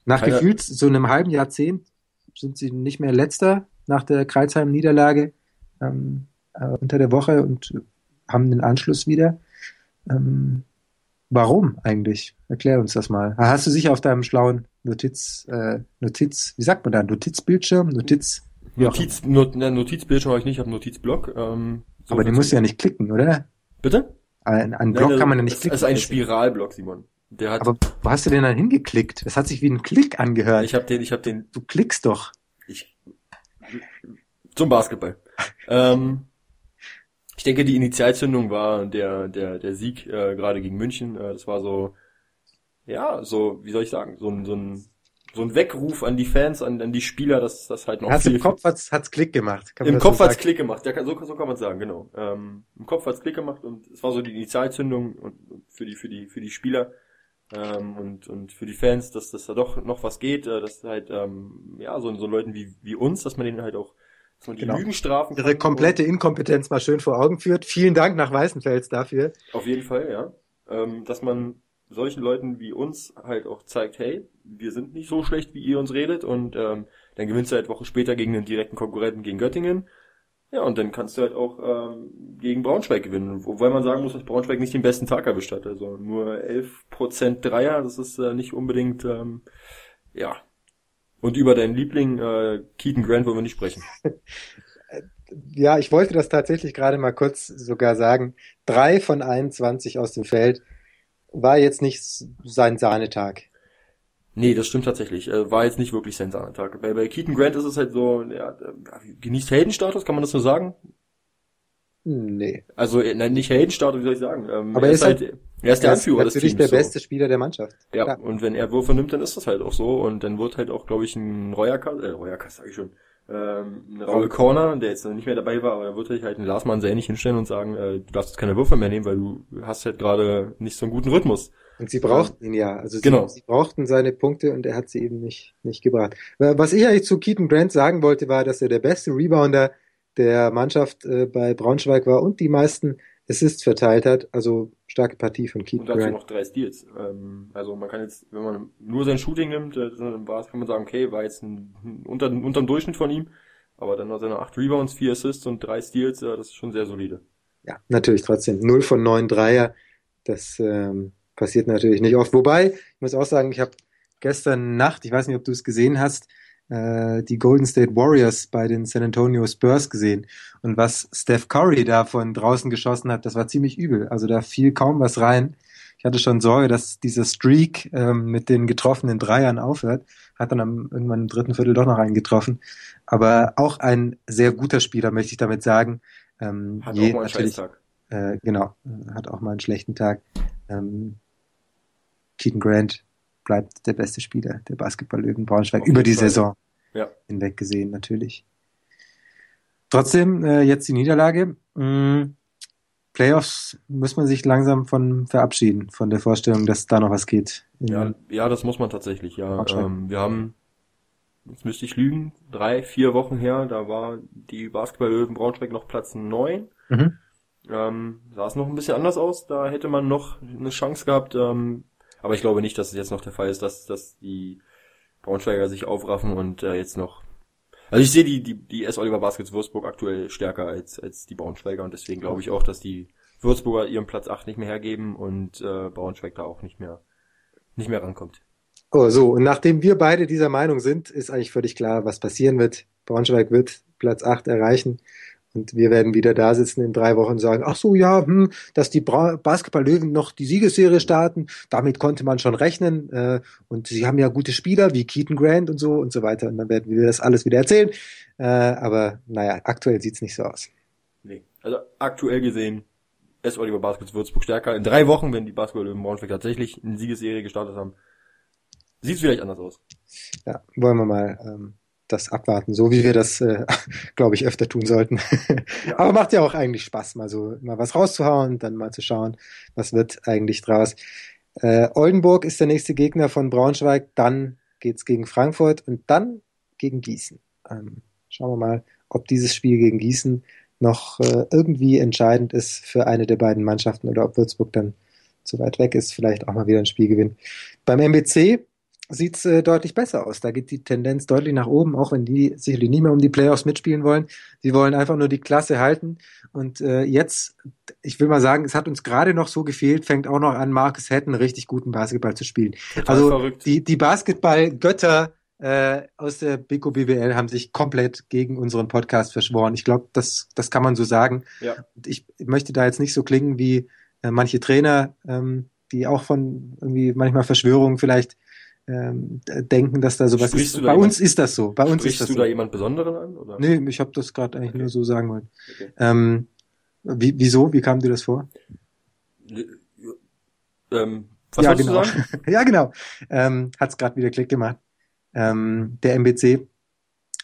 Nach gefühlt so einem halben Jahrzehnt sind sie nicht mehr letzter nach der Kreuzheim-Niederlage ähm, äh, unter der Woche und haben den Anschluss wieder. Ähm, warum eigentlich? Erklär uns das mal. Hast du sicher auf deinem schlauen Notiz, äh, Notiz, wie sagt man da, Notizbildschirm, Notiz, Notiz, Not, ne, Notizbildschirm habe ich nicht, ich habe Notizblock. Ähm, so aber den musst du ja nicht klicken, oder? Bitte? Ein, ein Nein, Block das- kann man ja nicht das klicken. ist ein Spiralblock, Simon. Der hat, aber wo hast du den dann hingeklickt? Das hat sich wie ein Klick angehört. ich habe den, ich habe den, du klickst doch. ich, zum Basketball. ähm, ich denke, die Initialzündung war der, der, der Sieg äh, gerade gegen München. Äh, das war so, ja, so, wie soll ich sagen, so ein, so ein, so ein Weckruf an die Fans, an, an die Spieler, dass das halt noch Hast viel, im Kopf hat's, hat's Klick gemacht. Kann man Im das so Kopf hat's sagen? Klick gemacht, ja, kann- so, so kann man sagen, genau. Ähm, Im Kopf hat's Klick gemacht und es war so die Initialzündung und und für die, für die, für die Spieler. Ähm, und, und für die Fans, dass, dass da doch noch was geht, äh, dass halt, ähm, ja, so, so Leuten wie, wie uns, dass man denen halt auch, dass man die Genau. Lügen strafen Ihre komplette Inkompetenz mal schön vor Augen führt. Vielen Dank nach Weißenfels dafür. Auf jeden Fall, ja. Ähm, dass man solchen Leuten wie uns halt auch zeigt, hey, wir sind nicht so schlecht, wie ihr uns redet und ähm, dann gewinnst du halt Woche später gegen einen direkten Konkurrenten gegen Göttingen. Ja, und dann kannst du halt auch ähm, gegen Braunschweig gewinnen. Wobei man sagen muss, dass Braunschweig nicht den besten Tag erwischt hat. Also nur 11% Dreier, das ist äh, nicht unbedingt, ähm, ja. Und über deinen Liebling äh, Keaton Grant wollen wir nicht sprechen. Ja, ich wollte das tatsächlich gerade mal kurz sogar sagen. Drei von 21 aus dem Feld war jetzt nicht sein Sahnetag. Nee, das stimmt tatsächlich. Äh, war jetzt nicht wirklich sein Sahnetag. Bei, bei Keaton Grant ist es halt so, ja, äh, genießt Heldenstatus, kann man das so sagen? Nee. Also, äh, nein, nicht Heldenstatus, wie soll ich sagen? Ähm, Aber er ist halt- er ist der Anführer des natürlich Teams. der so. beste Spieler der Mannschaft. Ja, Klar. und wenn er Würfe nimmt, dann ist das halt auch so. Und dann wird halt auch, glaube ich, ein Reuerkass, äh, Reuerkass sag ich schon, ähm, Raul Corner, der jetzt noch nicht mehr dabei war, aber er wird sich halt einen Lars Mann nicht hinstellen und sagen, äh, du darfst jetzt keine Würfe mehr nehmen, weil du hast halt gerade nicht so einen guten Rhythmus. Und sie brauchten ihn ja. Also sie, Genau. sie brauchten seine Punkte und er hat sie eben nicht, nicht gebracht. Was ich eigentlich zu Keaton Grant sagen wollte, war, dass er der beste Rebounder der Mannschaft äh, bei Braunschweig war und die meisten Assists verteilt hat. Also starke Partie von Und Keaton dazu Grant. noch drei Steals. Ähm, also man kann jetzt, wenn man nur sein Shooting nimmt, äh, dann kann man sagen, okay, war jetzt ein, unter, unterm Durchschnitt von ihm. Aber dann noch seine acht Rebounds, vier Assists und drei Steals, äh, das ist schon sehr solide. Ja, natürlich trotzdem. 0 von 9 Dreier. Das ähm, passiert natürlich nicht oft. Wobei, ich muss auch sagen, ich habe gestern Nacht, ich weiß nicht, ob du es gesehen hast, die Golden State Warriors bei den San Antonio Spurs gesehen. Und was Steph Curry da von draußen geschossen hat, das war ziemlich übel. Also da fiel kaum was rein. Ich hatte schon Sorge, dass dieser Streak ähm, mit den getroffenen Dreiern aufhört. Hat dann am, irgendwann im dritten Viertel doch noch einen getroffen. Aber auch ein sehr guter Spieler, möchte ich damit sagen. Ähm, Hat je- auch mal einen natürlich- Scheißtag. äh, genau, äh, hat auch mal einen schlechten Tag. Ähm, Keaton Grant bleibt der beste Spieler der Basketball-Löwen Braunschweig Auf über die Fall. Saison Ja. hinweg gesehen, natürlich. Trotzdem, äh, jetzt die Niederlage. Mm, Playoffs muss man sich langsam von verabschieden, von der Vorstellung, dass da noch was geht. Ja, ja, das muss man tatsächlich, ja. Ähm, wir haben, jetzt müsste ich lügen, drei, vier Wochen her, da war die Basketball-Löwen Braunschweig noch Platz neun. Mhm. Ähm, sah es noch ein bisschen anders aus, da hätte man noch eine Chance gehabt, ähm, aber ich glaube nicht, dass es jetzt noch der Fall ist, dass, dass die Braunschweiger sich aufraffen und äh, jetzt noch also ich sehe die, die, die S. Oliver Baskets Würzburg aktuell stärker als, als die Braunschweiger und deswegen glaube ich auch, dass die Würzburger ihren Platz 8 nicht mehr hergeben und äh, Braunschweig da auch nicht mehr nicht mehr rankommt. Oh, so, und nachdem wir beide dieser Meinung sind, ist eigentlich völlig klar, was passieren wird. Braunschweig wird Platz 8 erreichen und wir werden wieder da sitzen in drei Wochen und sagen, ach so, ja, hm, dass die Basketball-Löwen noch die Siegesserie starten, damit konnte man schon rechnen äh, und sie haben ja gute Spieler wie Keaton Grant und so und so weiter und dann werden wir das alles wieder erzählen. Äh, aber naja, aktuell sieht's nicht so aus. Nee. Also aktuell gesehen S. Oliver Baskets Würzburg stärker. In drei Wochen, wenn die Basketball-Löwen Braunschweig tatsächlich eine Siegesserie gestartet haben, sieht es vielleicht anders aus. Ja, wollen wir mal ähm, das abwarten, so wie wir das, äh, glaube ich, öfter tun sollten. Ja. Aber macht ja auch eigentlich Spaß, mal so mal was rauszuhauen, dann mal zu schauen, was wird eigentlich draus. Äh, Oldenburg ist der nächste Gegner von Braunschweig, dann geht's gegen Frankfurt und dann gegen Gießen. Ähm, schauen wir mal, ob dieses Spiel gegen Gießen noch äh, irgendwie entscheidend ist für eine der beiden Mannschaften oder ob Würzburg dann zu weit weg ist, vielleicht auch mal wieder ein Spiel gewinnen. Beim MBC sieht's äh, deutlich besser aus. Da geht die Tendenz deutlich nach oben, auch wenn die sicherlich nie mehr um die Playoffs mitspielen wollen. Sie wollen einfach nur die Klasse halten. Und äh, jetzt, ich will mal sagen, es hat uns gerade noch so gefehlt, fängt auch noch an, Marcus Hatton richtig guten Basketball zu spielen. Total also verrückt. die, die Basketball-Götter äh, aus der Biko BBL haben sich komplett gegen unseren Podcast verschworen. Ich glaube, das, das kann man so sagen. Ja. Und ich möchte da jetzt nicht so klingen wie äh, manche Trainer, ähm, die auch von irgendwie manchmal Verschwörungen vielleicht ähm, denken, dass da sowas Sprichst ist. Bei uns jemand- ist das so. Bei uns Sprichst ist das du so. da jemand Besonderen an? Oder? Nee, ich habe das gerade eigentlich Okay. nur so sagen wollen. Okay. Ähm, wie, wieso? Wie kam dir das vor? Ähm, was ja, genau. du sagen? ja, genau. Ähm, Hat's gerade wieder Klick gemacht. Ähm, der MBC,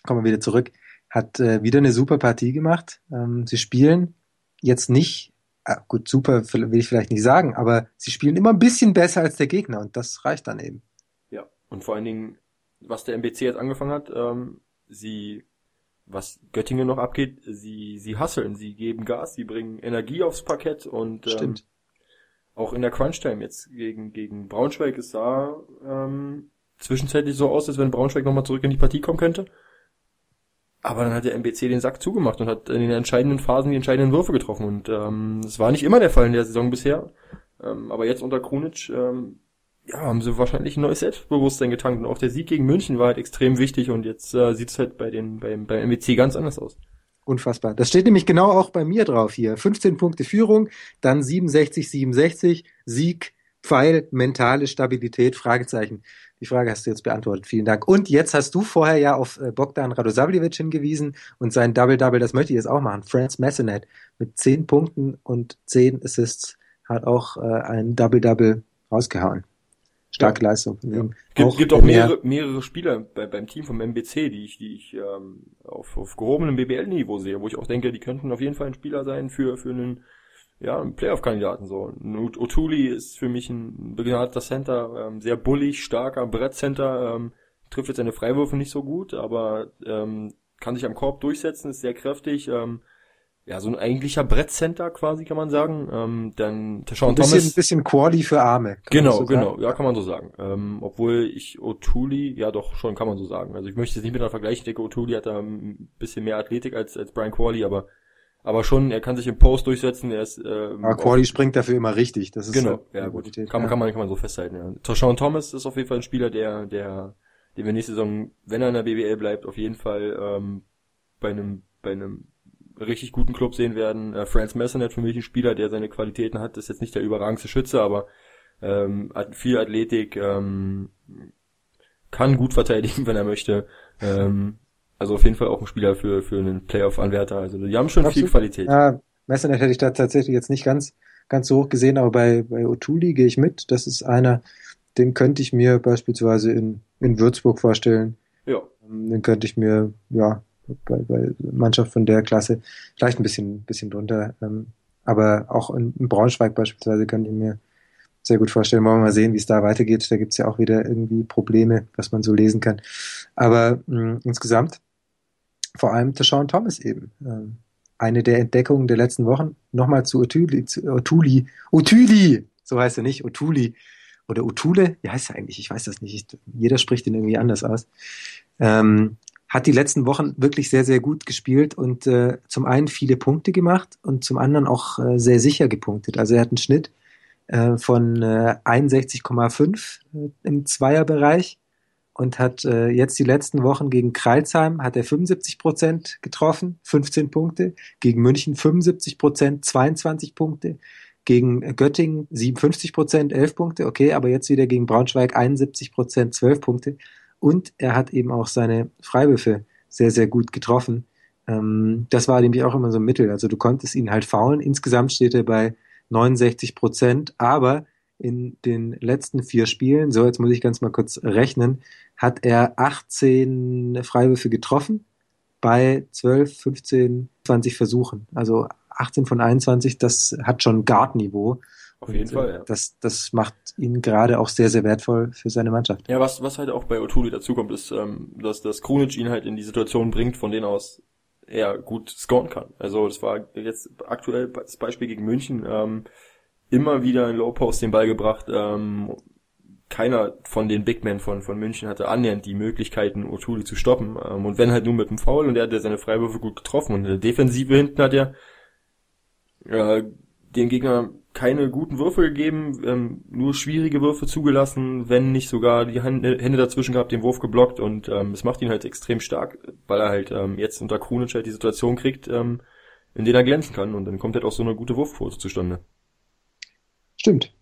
kommen wir wieder zurück, hat äh, wieder eine super Partie gemacht. Ähm, sie spielen jetzt nicht äh, gut, super will ich vielleicht nicht sagen, aber sie spielen immer ein bisschen besser als der Gegner und das reicht dann eben. Und vor allen Dingen, was der MBC jetzt angefangen hat, ähm, sie, was Göttingen noch abgeht, sie, sie hasseln, sie geben Gas, sie bringen Energie aufs Parkett und ähm, auch in der Crunch-Time jetzt gegen, gegen Braunschweig, es sah ähm, zwischenzeitlich so aus, als wenn Braunschweig nochmal zurück in die Partie kommen könnte. Aber dann hat der MBC den Sack zugemacht und hat in den entscheidenden Phasen die entscheidenden Würfe getroffen. Und ähm, das war nicht immer der Fall in der Saison bisher. Ähm, aber jetzt unter Krunic ähm, ja, haben sie wahrscheinlich ein neues Selbstbewusstsein getankt. Und auch der Sieg gegen München war halt extrem wichtig und jetzt äh, sieht es halt bei den, beim, beim MBC ganz anders aus. Unfassbar. Das steht nämlich genau auch bei mir drauf hier. 15 Punkte Führung, dann 67, 67, Sieg, Pfeil, mentale Stabilität, Fragezeichen. Die Frage hast du jetzt beantwortet. Vielen Dank. Und jetzt hast du vorher ja auf äh, Bogdan Radosavljevic hingewiesen und sein Double-Double, das möchte ich jetzt auch machen. Franz Massenet mit 10 Punkten und 10 Assists hat auch äh, ein Double-Double rausgehauen. Starke ja. Leistung. Ja. Gibt, auch, gibt auch mehrere, mehrere Spieler bei, beim Team vom MBC, die ich, die ich ähm, auf, auf gehobenem BBL-Niveau sehe, wo ich auch denke, die könnten auf jeden Fall ein Spieler sein für, für einen ja, ein Playoff-Kandidaten so. Otuli ist für mich ein begnadeter Center, ähm, sehr bullig, starker Brettcenter, ähm, trifft jetzt seine Freiwürfe nicht so gut, aber ähm, kann sich am Korb durchsetzen, ist sehr kräftig, ähm, ja, so ein eigentlicher Brettcenter quasi, kann man sagen. Ähm, dann Tashawn ein bisschen, Thomas. Ein bisschen Quali für Arme. Genau, so genau, ja, kann man so sagen. Ähm, obwohl ich O'Toole, ja doch, schon kann man so sagen. Also ich möchte es nicht miteinander vergleichen. Ich denke, O'Toole hat da ein bisschen mehr Athletik als, als Brian Quali, aber aber schon, er kann sich im Post durchsetzen, er ist, ähm, Aber Quali springt dafür immer richtig, das ist Genau, ja, gut. Kann, ja. kann man, kann man so festhalten, ja. Toshawn Thomas ist auf jeden Fall ein Spieler, der, der, den wir nächste Saison, wenn er in der BBL bleibt, auf jeden Fall, ähm, bei einem, bei einem richtig guten Club sehen werden. Äh, Franz Messenet für mich ein Spieler, der seine Qualitäten hat, ist jetzt nicht der überragendste Schütze, aber ähm, hat viel Athletik, ähm, kann gut verteidigen, wenn er möchte. Ähm, also auf jeden Fall auch ein Spieler für, für einen Playoff-Anwärter. Also die haben schon Absolut. viel Qualität. Ja, Messernet hätte ich da tatsächlich jetzt nicht ganz, ganz so hoch gesehen, aber bei, bei Otuli gehe ich mit. Das ist einer, den könnte ich mir beispielsweise in, in Würzburg vorstellen. Ja. Ähm, den könnte ich mir, ja, bei, bei Mannschaft von der Klasse vielleicht ein bisschen, bisschen drunter. Ähm, aber auch in, in Braunschweig beispielsweise könnte ich mir sehr gut vorstellen. Wollen wir mal sehen, wie es da weitergeht. Da gibt's ja auch wieder irgendwie Probleme, was man so lesen kann. Aber mh, insgesamt, vor allem Tashawn Thomas eben. Ähm, eine der Entdeckungen der letzten Wochen. Nochmal zu Otuli, zu Otuli, Otuli, so heißt er nicht, Otuli. Oder Otule, wie heißt er eigentlich? Ich weiß das nicht. Ich, jeder spricht ihn irgendwie anders aus. Ähm, hat die letzten Wochen wirklich sehr, sehr gut gespielt und äh, zum einen viele Punkte gemacht und zum anderen auch äh, sehr sicher gepunktet. Also er hat einen Schnitt äh, von äh, 61,5 äh, im Zweierbereich und hat äh, jetzt die letzten Wochen gegen Kreilsheim hat er 75 Prozent getroffen, 15 Punkte, gegen München 75 Prozent, 22 Punkte, gegen Göttingen 57 Prozent, 11 Punkte, okay, aber jetzt wieder gegen Braunschweig 71 Prozent, 12 Punkte und er hat eben auch seine Freiwürfe sehr, sehr gut getroffen. Ähm, das war nämlich auch immer so ein Mittel, also du konntest ihn halt faulen, insgesamt steht er bei 69 Prozent, aber in den letzten vier Spielen, so jetzt muss ich ganz mal kurz rechnen, hat er 18 Freiwürfe getroffen bei 12, 15, 20 Versuchen. Also 18 von 21, das hat schon Guard-Niveau. Auf jeden Und, Fall, ja. Das, das macht ihn gerade auch sehr, sehr wertvoll für seine Mannschaft. Ja, was, was halt auch bei Otuli dazukommt, ist, ähm, dass, dass Krunic ihn halt in die Situation bringt, von denen aus er gut scoren kann. Also das war jetzt aktuell das Beispiel gegen München. Ähm, immer wieder in Low Post den Ball gebracht. Ähm, keiner von den Big Men von, von München hatte annähernd die Möglichkeiten, O'Toole zu stoppen. Ähm, und wenn halt nur mit dem Foul und er hat ja seine Freiwürfe gut getroffen. Und in der Defensive hinten hat er äh, den Gegner keine guten Würfe gegeben, ähm, nur schwierige Würfe zugelassen, wenn nicht sogar die Hände dazwischen gehabt, den Wurf geblockt und ähm, es macht ihn halt extrem stark, weil er halt ähm, jetzt unter Krunic halt die Situation kriegt, ähm, in denen er glänzen kann und dann kommt halt auch so eine gute Wurfquote zustande. Stimmt.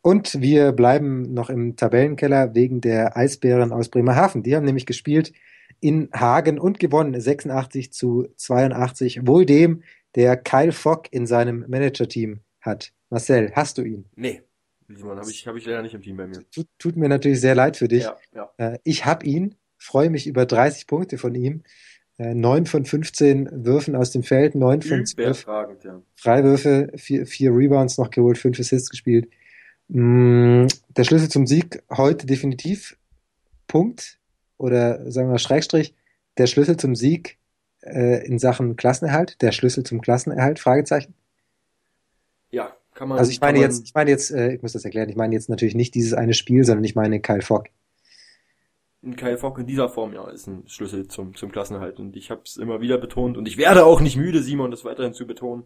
Und wir bleiben noch im Tabellenkeller wegen der Eisbären aus Bremerhaven. Die haben nämlich gespielt in Hagen und gewonnen 86 zu 82. Wohl dem, der Kyle Fogg in seinem Manager-Team hat. Marcel, hast du ihn? Nee. Simon, habe ich, hab ich leider nicht im Team bei mir. Tut, tut mir natürlich sehr leid für dich. Ja, ja. Äh, ich habe ihn, freue mich über 30 Punkte von ihm. Äh, 9 von 15 Würfen aus dem Feld, 9 von 12 Überragend, ja. Freiwürfe, 4, vier Rebounds noch geholt, 5 Assists gespielt. Mm, der Schlüssel zum Sieg heute definitiv Punkt oder sagen wir Schrägstrich, der Schlüssel zum Sieg äh, in Sachen Klassenerhalt, der Schlüssel zum Klassenerhalt, Fragezeichen. Ja, kann man. Also ich meine jetzt, ich meine jetzt, äh, ich muss das erklären, ich meine jetzt natürlich nicht dieses eine Spiel, sondern ich meine Kyle Fogg. Kyle Fogg in dieser Form, ja, ist ein Schlüssel zum, zum Klassenerhalt. Und ich habe es immer wieder betont und ich werde auch nicht müde, Simon, das weiterhin zu betonen.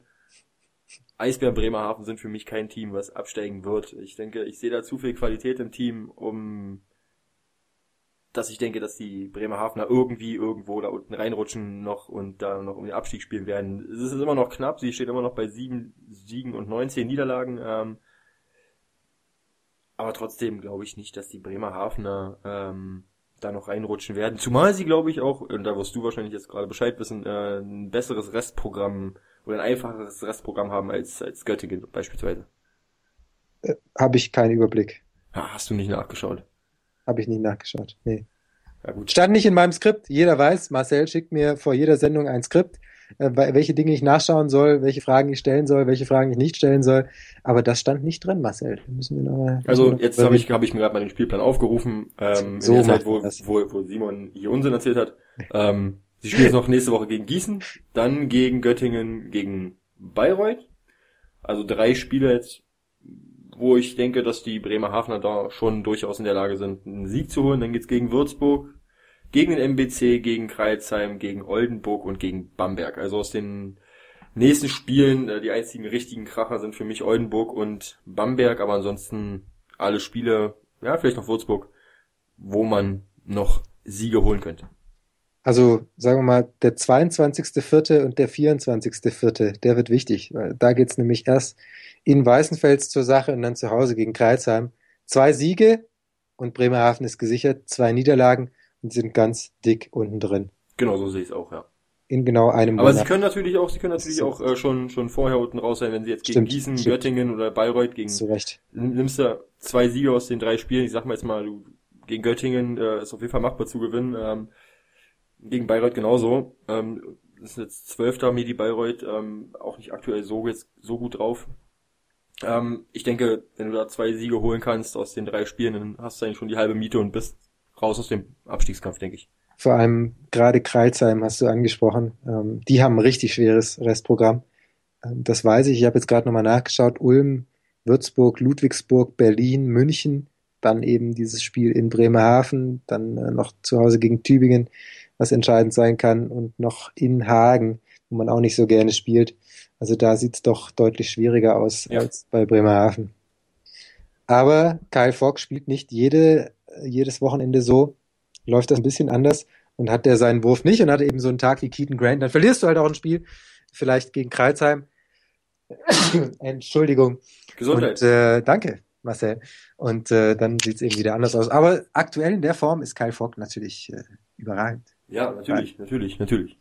Eisbären Bremerhaven sind für mich kein Team, was absteigen wird. Ich denke, ich sehe da zu viel Qualität im Team, um dass ich denke, dass die Bremerhavener irgendwie irgendwo da unten reinrutschen noch und da noch um den Abstieg spielen werden. Es ist immer noch knapp, sie steht immer noch bei sieben Siegen und 19 Niederlagen. Ähm, aber trotzdem glaube ich nicht, dass die Bremerhavener ähm, da noch reinrutschen werden. Zumal sie, glaube ich, auch, und da wirst du wahrscheinlich jetzt gerade Bescheid wissen, äh, ein besseres Restprogramm oder ein einfacheres Restprogramm haben als, als Göttingen beispielsweise. Habe ich keinen Überblick. Ha, hast du nicht nachgeschaut? Habe ich nicht nachgeschaut. Nee. Ja gut. Stand nicht in meinem Skript. Jeder weiß, Marcel schickt mir vor jeder Sendung ein Skript, äh, welche Dinge ich nachschauen soll, welche Fragen ich stellen soll, welche Fragen ich nicht stellen soll. Aber das stand nicht drin, Marcel. Da müssen wir noch Also jetzt habe ich, hab ich mir gerade mal den Spielplan aufgerufen, ähm, So in der Zeit, wo, wo, wo Simon hier Unsinn erzählt hat. Ähm, sie spielen jetzt noch nächste Woche gegen Gießen, dann gegen Göttingen, gegen Bayreuth. Also drei Spiele jetzt, wo ich denke, dass die Bremerhavener da schon durchaus in der Lage sind, einen Sieg zu holen. Dann geht's gegen Würzburg, gegen den MBC, gegen Kreilsheim, gegen Oldenburg und gegen Bamberg. Also aus den nächsten Spielen, äh, die einzigen richtigen Kracher sind für mich Oldenburg und Bamberg, aber ansonsten alle Spiele, ja, vielleicht noch Würzburg, wo man noch Siege holen könnte. Also sagen wir mal, der 22.4. und der 24.4., der wird wichtig. weil Da geht's nämlich erst in Weißenfels zur Sache und dann zu Hause gegen Kreilsheim. Zwei Siege und Bremerhaven ist gesichert, zwei Niederlagen und sind ganz dick unten drin. Genau, so sehe ich es auch, ja. In genau einem Aber sie Monat. können natürlich auch, sie können natürlich auch äh, schon schon vorher unten raus sein, wenn sie jetzt gegen Stimmt, Gießen, stimmt. Göttingen oder Bayreuth gegen Zu Recht. nimmst du zwei Siege aus den drei Spielen, ich sag mal jetzt mal, du gegen Göttingen äh, ist auf jeden Fall machbar zu gewinnen, ähm, gegen Bayreuth genauso. Ähm, das ist jetzt Zwölfter Medi Bayreuth, ähm, auch nicht aktuell so jetzt so gut drauf. Ähm, ich denke, wenn du da zwei Siege holen kannst aus den drei Spielen, dann hast du eigentlich schon die halbe Miete und bist raus aus dem Abstiegskampf, denke ich. Vor allem gerade Kreilsheim hast du angesprochen. Ähm, die haben ein richtig schweres Restprogramm. Ähm, das weiß ich. Ich habe jetzt gerade nochmal nachgeschaut. Ulm, Würzburg, Ludwigsburg, Berlin, München, dann eben dieses Spiel in Bremerhaven, dann äh, noch zu Hause gegen Tübingen, was entscheidend sein kann, und noch in Hagen, wo man auch nicht so gerne spielt. Also da sieht's doch deutlich schwieriger aus Ja. als bei Bremerhaven. Aber Kyle Fogg spielt nicht jede, jedes Wochenende so, läuft das ein bisschen anders und hat der seinen Wurf nicht und hat eben so einen Tag wie Keaton Grant, dann verlierst du halt auch ein Spiel, vielleicht gegen Kreuzheim. Entschuldigung. Gesundheit. Und äh, danke, Marcel. Und äh, dann sieht's eben wieder anders aus. Aber aktuell in der Form ist Kyle Fogg natürlich äh, überragend. ja, natürlich, natürlich, natürlich.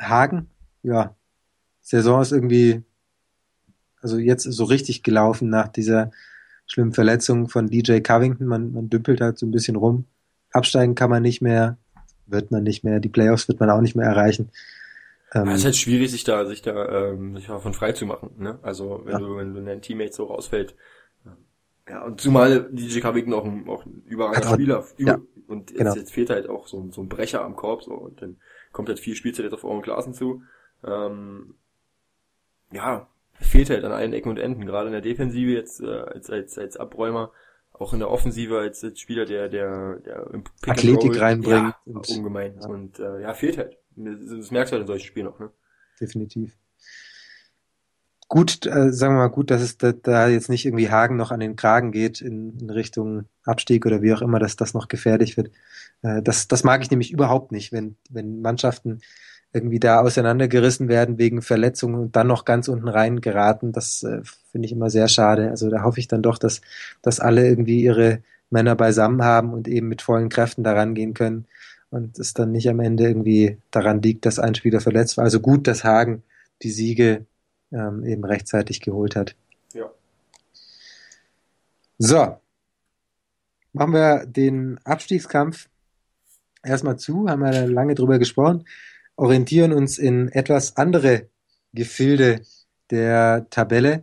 Hagen, ja, Saison ist irgendwie, also jetzt so richtig gelaufen nach dieser schlimmen Verletzung von DJ Covington. Man, man dümpelt halt so ein bisschen rum. Absteigen kann man nicht mehr, wird man nicht mehr. Die Playoffs wird man auch nicht mehr erreichen. Ähm, Es ist halt schwierig, sich da, sich da, ähm, sich davon frei zu machen, ne? Also, wenn Ja. du, wenn du dein Teammate so rausfällt. Ja, und zumal DJ Covington auch ein, auch ein überragender Spieler, ja, und jetzt, genau. jetzt fehlt halt auch so, ein- so ein Brecher am Korb, so, und dann kommt halt viel Spielzeit jetzt auf Owen Klaassen zu. Ähm, ja, fehlt halt an allen Ecken und Enden, gerade in der Defensive jetzt, äh, als, als, als Abräumer, auch in der Offensive als, als Spieler, der, der, der im Pick Athletik reinbringt Ja, und- ungemein. ja. Und, äh, ja, fehlt halt. Das, merkst du halt in solchen Spielen auch, ne? definitiv. Gut, äh, sagen wir mal gut, dass es da, da jetzt nicht irgendwie Hagen noch an den Kragen geht in, in Richtung Abstieg oder wie auch immer, dass das noch gefährlich wird. Äh, das, das mag ich nämlich überhaupt nicht, wenn, wenn Mannschaften irgendwie da auseinandergerissen werden wegen Verletzungen und dann noch ganz unten rein geraten. Das äh, finde ich immer sehr schade. Also da hoffe ich dann doch, dass, dass alle irgendwie ihre Männer beisammen haben und eben mit vollen Kräften daran gehen können und es dann nicht am Ende irgendwie daran liegt, dass ein Spieler verletzt war. Also gut, dass Hagen die Siege ähm, eben rechtzeitig geholt hat. Ja. So, machen wir den Abstiegskampf erstmal zu, haben wir lange drüber gesprochen, orientieren uns in etwas andere Gefilde der Tabelle.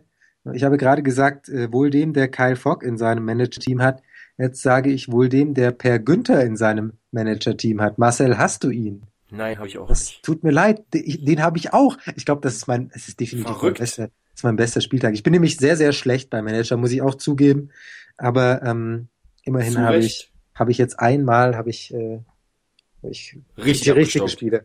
Ich habe gerade gesagt, äh, wohl dem, der Kyle Fogg in seinem Manager-Team hat. Jetzt sage ich wohl dem, der Per Günther in seinem Manager-Team hat. Marcel, hast du ihn? Nein, habe ich auch Das nicht. tut mir leid, den, den habe ich auch. Ich glaube, das ist mein, es ist definitiv mein bester, ist mein bester Spieltag. Ich bin nämlich sehr, sehr schlecht beim Manager, muss ich auch zugeben. Aber ähm, immerhin habe ich, habe ich jetzt einmal, habe ich, äh, habe ich Richtig die richtigen. Spiele.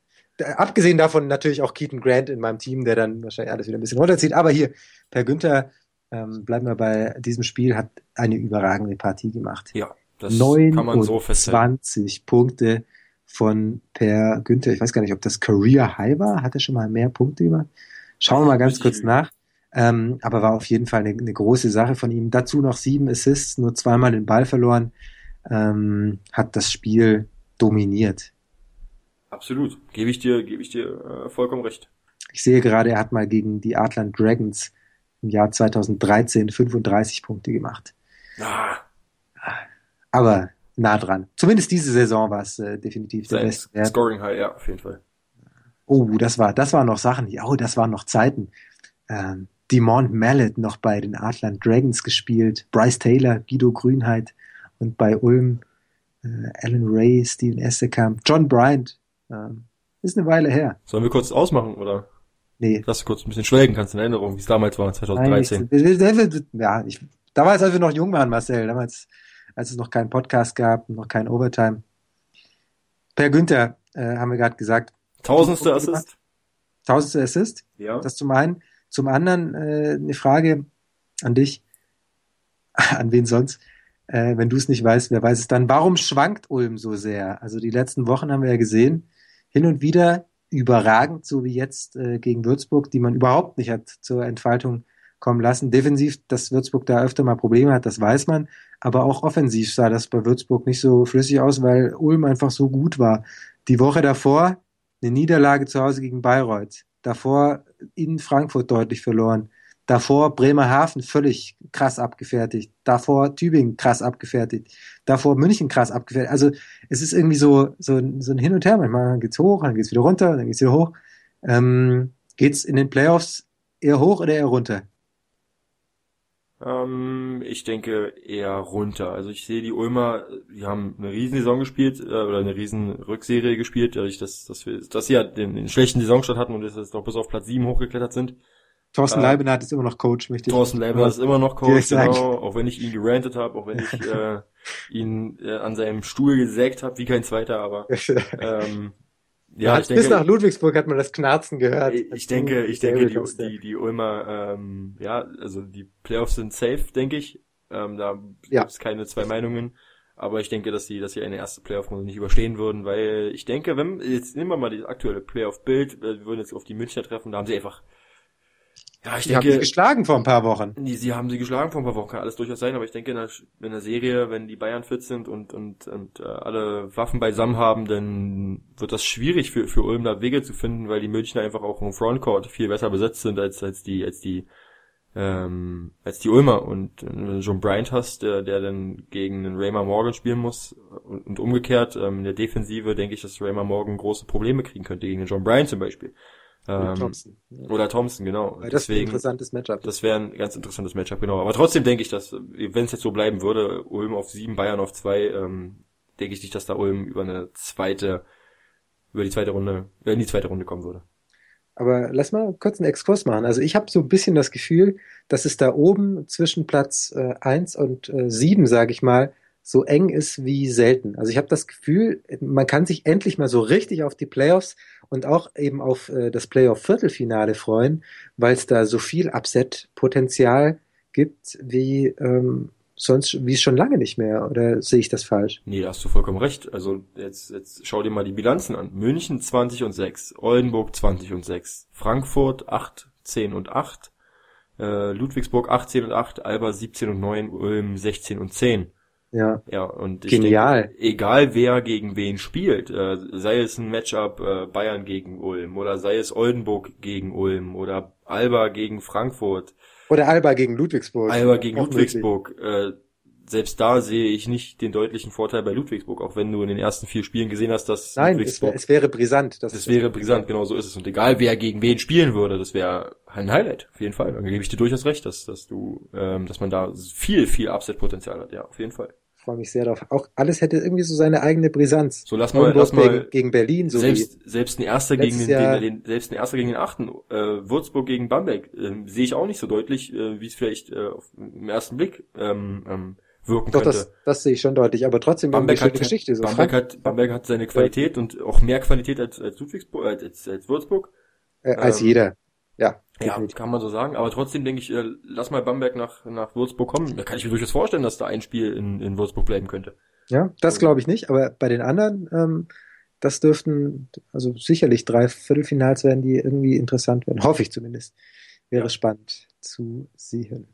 Abgesehen davon natürlich auch Keaton Grant in meinem Team, der dann wahrscheinlich alles wieder ein bisschen runterzieht. Aber hier, Per Günther, ähm, bleiben wir bei diesem Spiel, hat eine überragende Partie gemacht. Ja, das kann man so festhalten. 29 Punkte von Per Günther. Ich weiß gar nicht, ob das Career High war. Hat er schon mal mehr Punkte gemacht? Schauen wir mal ganz kurz nach. Ähm, aber war auf jeden Fall eine, eine große Sache von ihm. Dazu noch sieben Assists, nur zweimal den Ball verloren. Ähm, hat das Spiel dominiert. Absolut. Gebe ich dir, gebe ich dir äh, vollkommen recht. Ich sehe gerade, er hat mal gegen die Artland Dragons im Jahr 2013 35 Punkte gemacht. Ah, Aber nah dran. Zumindest diese Saison war es äh, definitiv der sein beste Wert. Scoring High, ja, auf jeden Fall. Oh, das war, das waren noch Sachen, oh, das waren noch Zeiten. Ähm, Demont Mallet noch bei den Artland Dragons gespielt, Bryce Taylor, Guido Grünheit und bei Ulm äh, Alan Ray, Steven Essekamp, John Bryant. Ähm, ist eine Weile her. Sollen wir kurz ausmachen, oder? Nee. Dass du kurz ein bisschen schwelgen kannst in Erinnerung, wie es damals war, 2013. Nein, ja, ich, damals, als wir noch jung waren, Marcel, damals, als es noch keinen Podcast gab, noch kein Overtime. Per Günther, äh, haben wir gerade gesagt, Tausendste Assist? tausendste Assist. Ja. Das zum einen. Zum anderen äh, eine Frage an dich, an wen sonst. Äh, wenn du es nicht weißt, wer weiß es dann. Warum schwankt Ulm so sehr? Also die letzten Wochen haben wir ja gesehen, hin und wieder überragend, so wie jetzt äh, gegen Würzburg, die man überhaupt nicht hat zur Entfaltung kommen lassen. Defensiv, dass Würzburg da öfter mal Probleme hat, das weiß man. Aber auch offensiv sah das bei Würzburg nicht so flüssig aus, weil Ulm einfach so gut war. Die Woche davor eine Niederlage zu Hause gegen Bayreuth. Davor in Frankfurt deutlich verloren. Davor Bremerhaven völlig krass abgefertigt. Davor Tübingen krass abgefertigt. Davor München krass abgefertigt. Also es ist irgendwie so, so, so ein Hin und Her. Manchmal geht's hoch, dann geht's wieder runter, dann geht's wieder hoch. Ähm, geht's in den Playoffs eher hoch oder eher runter? Ähm, ich denke eher runter. Also ich sehe die Ulmer, die haben eine Riesensaison gespielt äh, oder eine riesen Rückserie gespielt, dadurch, dass, dass wir, dass sie ja den, den schlechten Saisonstart hatten und jetzt noch bis auf Platz 7 hochgeklettert sind. Thorsten Äh, Leibenhardt ist immer noch Coach, möchte ich. Thorsten Leibniz ist immer noch Coach, sagen. genau, auch wenn ich ihn gerantet habe, auch wenn ich äh, ihn äh, an seinem Stuhl gesägt habe, wie kein zweiter, aber ähm, ja, ich bis nach denke, Ludwigsburg hat man das Knarzen gehört. ich, als ich denke, ich denke, die, die, die Ulmer, ähm, ja, also die Playoffs sind safe, denke ich. Ähm, da Ja. gibt's keine zwei Meinungen. Aber ich denke, dass sie, dass sie eine erste Playoff-Runde nicht überstehen würden, weil ich denke, wenn, jetzt nehmen wir mal das aktuelle Playoff-Bild, äh, wir würden jetzt auf die Münchner treffen, da haben sie einfach, ja, ich Die haben denke, sich geschlagen vor ein paar Wochen. die, sie haben sie geschlagen vor ein paar Wochen, kann alles durchaus sein, aber ich denke, in der, in der Serie, wenn die Bayern fit sind und, und, und äh, alle Waffen beisammen haben, dann wird das schwierig für, für Ulm da Wege zu finden, weil die Münchner einfach auch im Frontcourt viel besser besetzt sind als, als die, als die, ähm, als die Ulmer. Und wenn du John Bryant hast, der, der dann gegen den Raymar Morgan spielen muss und, und umgekehrt, ähm, in der Defensive denke ich, dass Raymar Morgan große Probleme kriegen könnte gegen den John Bryant zum Beispiel. Ähm, Thompson. oder Thompson, genau. Weil das ist ein interessantes Matchup. das wäre ein ganz interessantes Matchup, genau. Aber trotzdem denke ich, dass, wenn es jetzt so bleiben würde, Ulm auf sieben, Bayern auf zwei, ähm, denke ich nicht, dass da Ulm über eine zweite, über die zweite Runde, äh, in die zweite Runde kommen würde. Aber lass mal kurz einen Exkurs machen. Also ich habe so ein bisschen das Gefühl, dass es da oben zwischen Platz äh, 1 und äh, 7, sage ich mal, so eng ist wie selten. Also ich habe das Gefühl, man kann sich endlich mal so richtig auf die Playoffs und auch eben auf äh, das Playoff-Viertelfinale freuen, weil es da so viel Upset-Potenzial gibt wie ähm, sonst, wie es schon lange nicht mehr. Oder sehe ich das falsch? Nee, da hast du vollkommen recht. Also jetzt, jetzt schau dir mal die Bilanzen an. München 20 und 6, Oldenburg 20 und 6, Frankfurt 8, 10 und 8, äh, Ludwigsburg 18 und 8, Alba 17 und 9, Ulm 16 und 10. Ja. Ja, und ich Genial. denke, egal wer gegen wen spielt, äh, sei es ein Matchup äh, Bayern gegen Ulm oder sei es Oldenburg gegen Ulm oder Alba gegen Frankfurt, Oder Alba gegen Ludwigsburg. Alba gegen Ludwigsburg, äh, selbst da sehe ich nicht den deutlichen Vorteil bei Ludwigsburg, auch wenn du in den ersten vier Spielen gesehen hast, dass Nein, es, Ludwigsburg, es wäre brisant. Das, das wäre brisant, genau so ist es. Und egal wer gegen wen spielen würde, das wäre ein Highlight, auf jeden Fall. Da gebe ich dir durchaus recht, dass, dass du, ähm, dass man da viel, viel Upset-Potenzial hat, ja, auf jeden Fall. Ich freue mich sehr darauf. Auch alles hätte irgendwie so seine eigene Brisanz. So lass mal, lass mal gegen, gegen Berlin, so selbst, selbst ein erster gegen den, den, den, selbst ein erster gegen den achten, äh, Würzburg gegen Bamberg, äh, sehe ich auch nicht so deutlich, äh, wie es vielleicht äh, auf, im ersten Blick ähm, ähm, wirken doch, könnte. das, das sehe ich schon deutlich, aber trotzdem Bamberg hat, Geschichte. So Bamberg, hat, Bamberg hat seine Qualität und auch mehr Qualität als, als Ludwigsburg, als, als Würzburg. äh, als ähm, jeder. Ja, Ja, definitiv. kann man so sagen. Aber trotzdem denke ich, äh, lass mal Bamberg nach, nach Würzburg kommen. Da kann ich mir durchaus vorstellen, dass da ein Spiel in, in Würzburg bleiben könnte. Ja, das glaube ich nicht, aber bei den anderen, ähm, das dürften also sicherlich drei Viertelfinals werden, die irgendwie interessant werden. Hoffe ich zumindest. Wäre Ja. spannend zu sehen.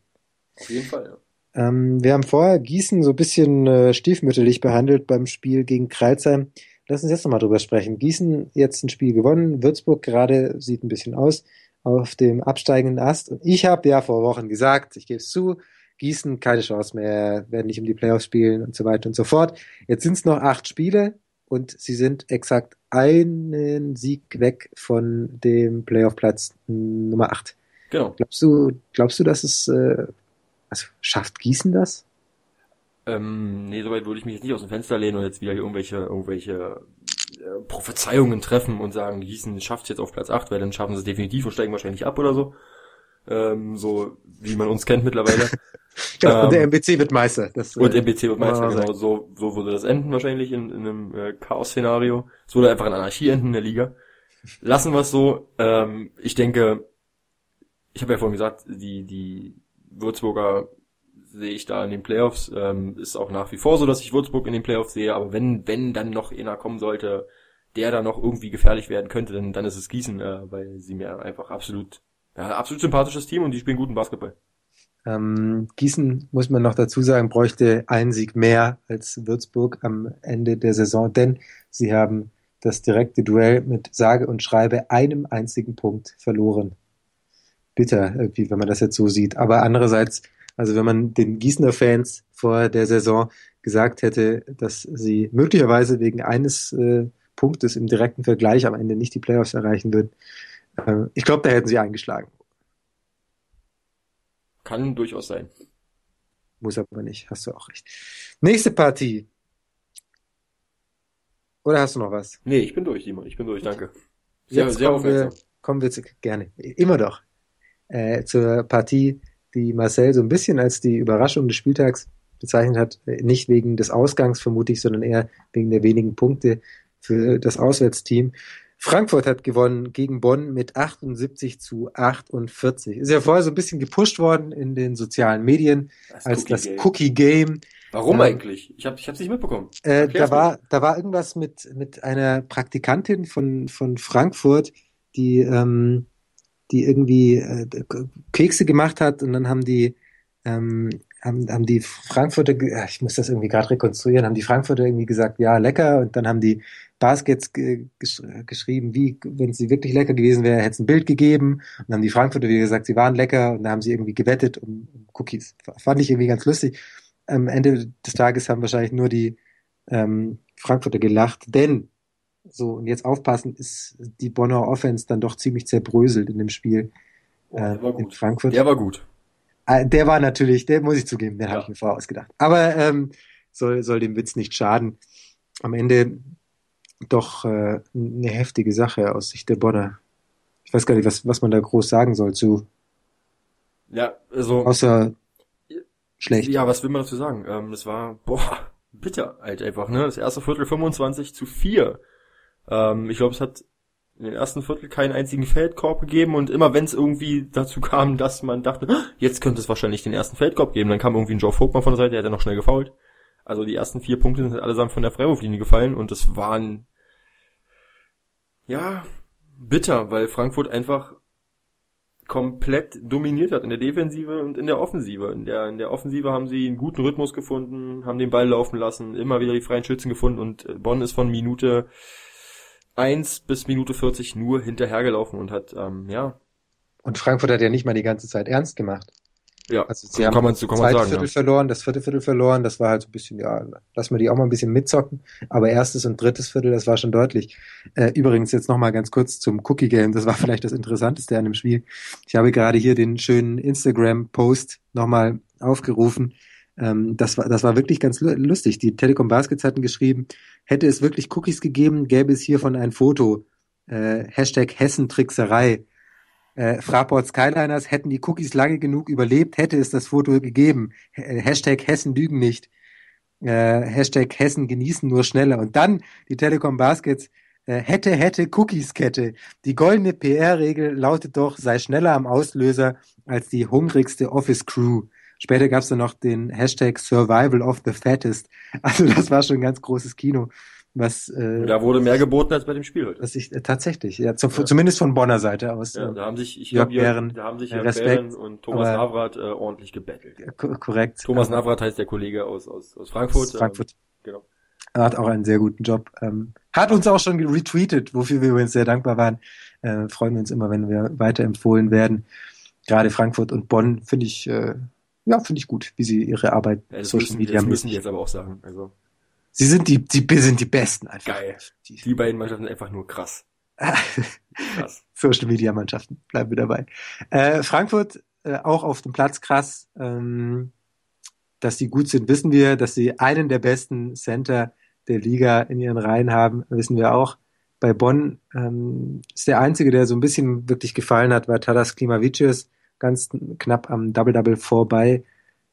Auf jeden Fall, ja. Ähm, wir haben vorher Gießen so ein bisschen äh, stiefmütterlich behandelt beim Spiel gegen Kreilsheim. Lass uns jetzt nochmal drüber sprechen. Gießen jetzt ein Spiel gewonnen. Würzburg gerade sieht ein bisschen aus auf dem absteigenden Ast. Und ich habe ja vor Wochen gesagt, ich gebe es zu, Gießen keine Chance mehr, werden nicht um die Playoffs spielen und so weiter und so fort. Jetzt sind es noch acht Spiele und sie sind exakt einen Sieg weg von dem Playoff-Platz Nummer acht. Genau. Glaubst du, glaubst du, dass es, äh, also schafft Gießen das? Ähm, nee, soweit würde ich mich jetzt nicht aus dem Fenster lehnen und jetzt wieder hier irgendwelche, irgendwelche äh, Prophezeiungen treffen und sagen, Gießen schafft jetzt auf Platz 8, weil dann schaffen sie es definitiv und steigen wahrscheinlich ab oder so. Ähm, so wie man uns kennt mittlerweile. Ja, und Ähm, der MBC wird Meister. Das, Und äh, MBC wird Meister, genau. So, so würde das enden wahrscheinlich in, in einem äh, Chaos-Szenario. Es würde einfach in Anarchie enden in der Liga. Lassen wir es so. Ähm, ich denke, ich habe ja vorhin gesagt, die, die Würzburger sehe ich da in den Playoffs. Ähm, ist auch nach wie vor so, dass ich Würzburg in den Playoffs sehe. Aber wenn, wenn dann noch einer kommen sollte, der da noch irgendwie gefährlich werden könnte, dann, dann ist es Gießen, äh, weil sie mir einfach absolut, ja, absolut sympathisches Team und die spielen guten Basketball. Ähm, Gießen, muss man noch dazu sagen, bräuchte einen Sieg mehr als Würzburg am Ende der Saison, denn sie haben das direkte Duell mit sage und schreibe einem einzigen Punkt verloren. Bitter, irgendwie, wenn man das jetzt so sieht. Aber andererseits, also wenn man den Gießener Fans vor der Saison gesagt hätte, dass sie möglicherweise wegen eines äh, Punktes im direkten Vergleich am Ende nicht die Playoffs erreichen würden, äh, ich glaube, da hätten sie eingeschlagen. Kann durchaus sein. Muss aber nicht, hast du auch recht. Nächste Partie. Oder hast du noch was? Nee, ich bin durch, Simon. Ich bin durch, danke. Sehr, Jetzt sehr kommen wir, aufmerksam. kommen wir zu, gerne, immer doch, äh, zur Partie, die Marcel so ein bisschen als die Überraschung des Spieltags bezeichnet hat. Äh, Nicht wegen des Ausgangs vermute ich, sondern eher wegen der wenigen Punkte für das Auswärtsteam. Frankfurt hat gewonnen gegen Bonn mit 78 zu 48. Ist ja vorher so ein bisschen gepusht worden in den sozialen Medien als Cookie das Game. Cookie Game. Warum Ja. eigentlich? Ich habe ich hab's nicht mitbekommen. Äh, da war, da war irgendwas mit, mit einer Praktikantin von, von Frankfurt, die, ähm, die irgendwie äh, Kekse gemacht hat und dann haben die, ähm, haben, haben die Frankfurter, ich muss das irgendwie gerade rekonstruieren, haben die Frankfurter irgendwie gesagt, ja, lecker und dann haben die Baskets ge gesch geschrieben, wie, wenn sie wirklich lecker gewesen wäre, hätte es ein Bild gegeben und dann haben die Frankfurter wieder gesagt, sie waren lecker und dann haben sie irgendwie gewettet um, um Cookies. Fand ich irgendwie ganz lustig am Ende des Tages haben wahrscheinlich nur die ähm, Frankfurter gelacht, denn so und jetzt aufpassen, ist die Bonner Offense dann doch ziemlich zerbröselt in dem Spiel Oh, äh, der war in. Frankfurt. Der war gut. Äh, der war natürlich, der muss ich zugeben, den Ja. habe ich mir vorher ausgedacht. Aber ähm, soll, soll dem Witz nicht schaden. Am Ende doch äh, eine heftige Sache aus Sicht der Bonner. Ich weiß gar nicht, was, was man da groß sagen soll zu, Ja, also außer schlecht. Ja, was will man dazu sagen? Ähm, es war, boah, bitter halt einfach, ne? Das erste Viertel 25 zu 4. Ähm, ich glaube, es hat in den ersten Viertel keinen einzigen Feldkorb gegeben und immer wenn es irgendwie dazu kam, dass man dachte, "Ah, jetzt könnte es wahrscheinlich den ersten Feldkorb geben, dann kam irgendwie ein Joe Vogtmann von der Seite, der hat noch schnell gefault. Also die ersten vier Punkte sind allesamt von der Freiwurflinie gefallen und es waren, ja, bitter, weil Frankfurt einfach komplett dominiert hat in der Defensive und in der Offensive. In der, in der Offensive haben sie einen guten Rhythmus gefunden, haben den Ball laufen lassen, immer wieder die freien Schützen gefunden und äh, Bonn ist von Minute 1 bis Minute 40 nur hinterhergelaufen und hat, ähm, ja, Und Frankfurt hat ja nicht mal die ganze Zeit ernst gemacht. Ja, Also sie so haben kann man, so kann das zweite sagen. Viertel Ja. verloren, das vierte Viertel verloren, das war halt so ein bisschen, ja, lass mal die auch mal ein bisschen mitzocken. Aber erstes und drittes Viertel, das war schon deutlich. Äh, übrigens jetzt nochmal ganz kurz zum Cookie Game, das war vielleicht das Interessanteste an dem Spiel. Ich habe gerade hier den schönen Instagram-Post nochmal aufgerufen. Ähm, das war, das war wirklich ganz lu- lustig. Die Telekom Baskets hatten geschrieben, hätte es wirklich Cookies gegeben, gäbe es hiervon ein Foto. Äh, Hashtag Hessentrickserei. Äh, Fraport Skyliners hätten die Cookies lange genug überlebt, hätte es das Foto gegeben. H Hashtag Hessen lügen nicht. Äh, Hashtag Hessen genießen nur schneller. Und dann die Telekom Baskets. Äh, hätte, hätte Cookies-Kette. Die goldene PR-Regel lautet doch, sei schneller am Auslöser als die hungrigste Office-Crew. Später gab es dann noch den Hashtag Survival of the Fattest. Also das war schon ein ganz großes Kino, was, äh, Da wurde mehr geboten als bei dem Spiel heute. was ich äh, tatsächlich, ja, zum, Ja. zumindest von Bonner Seite aus. Ja, äh, da haben sich, ich Jörg Behren, da haben sich äh, Jörg Respekt, Behren und Thomas aber- Navrat äh, ordentlich gebettelt. ko- korrekt. Thomas Aber- Navrat heißt der Kollege aus, aus, aus Frankfurt. aus Frankfurt. Ähm, genau. Er hat auch einen sehr guten Job. Ähm, hat uns auch schon retweetet, wofür wir übrigens sehr dankbar waren. Äh, freuen wir uns immer, wenn wir weiterempfohlen werden. Gerade Frankfurt und Bonn finde ich, äh, ja, finde ich gut, wie sie ihre Arbeit Ja, das, Social müssen, Media das müssen die jetzt aber auch sagen. Also, Sie sind die, die, sind die Besten einfach. Geil. Die, die beiden Mannschaften sind einfach nur krass. Krass. Social Media Mannschaften, bleiben wir dabei. Äh, Frankfurt äh, auch auf dem Platz krass. Ähm, dass sie gut sind, wissen wir. Dass sie einen der besten Center der Liga in ihren Reihen haben, wissen wir auch. Bei Bonn ähm, ist der einzige, der so ein bisschen wirklich gefallen hat, war Tadas Klimavicius, ganz knapp am Double-Double vorbei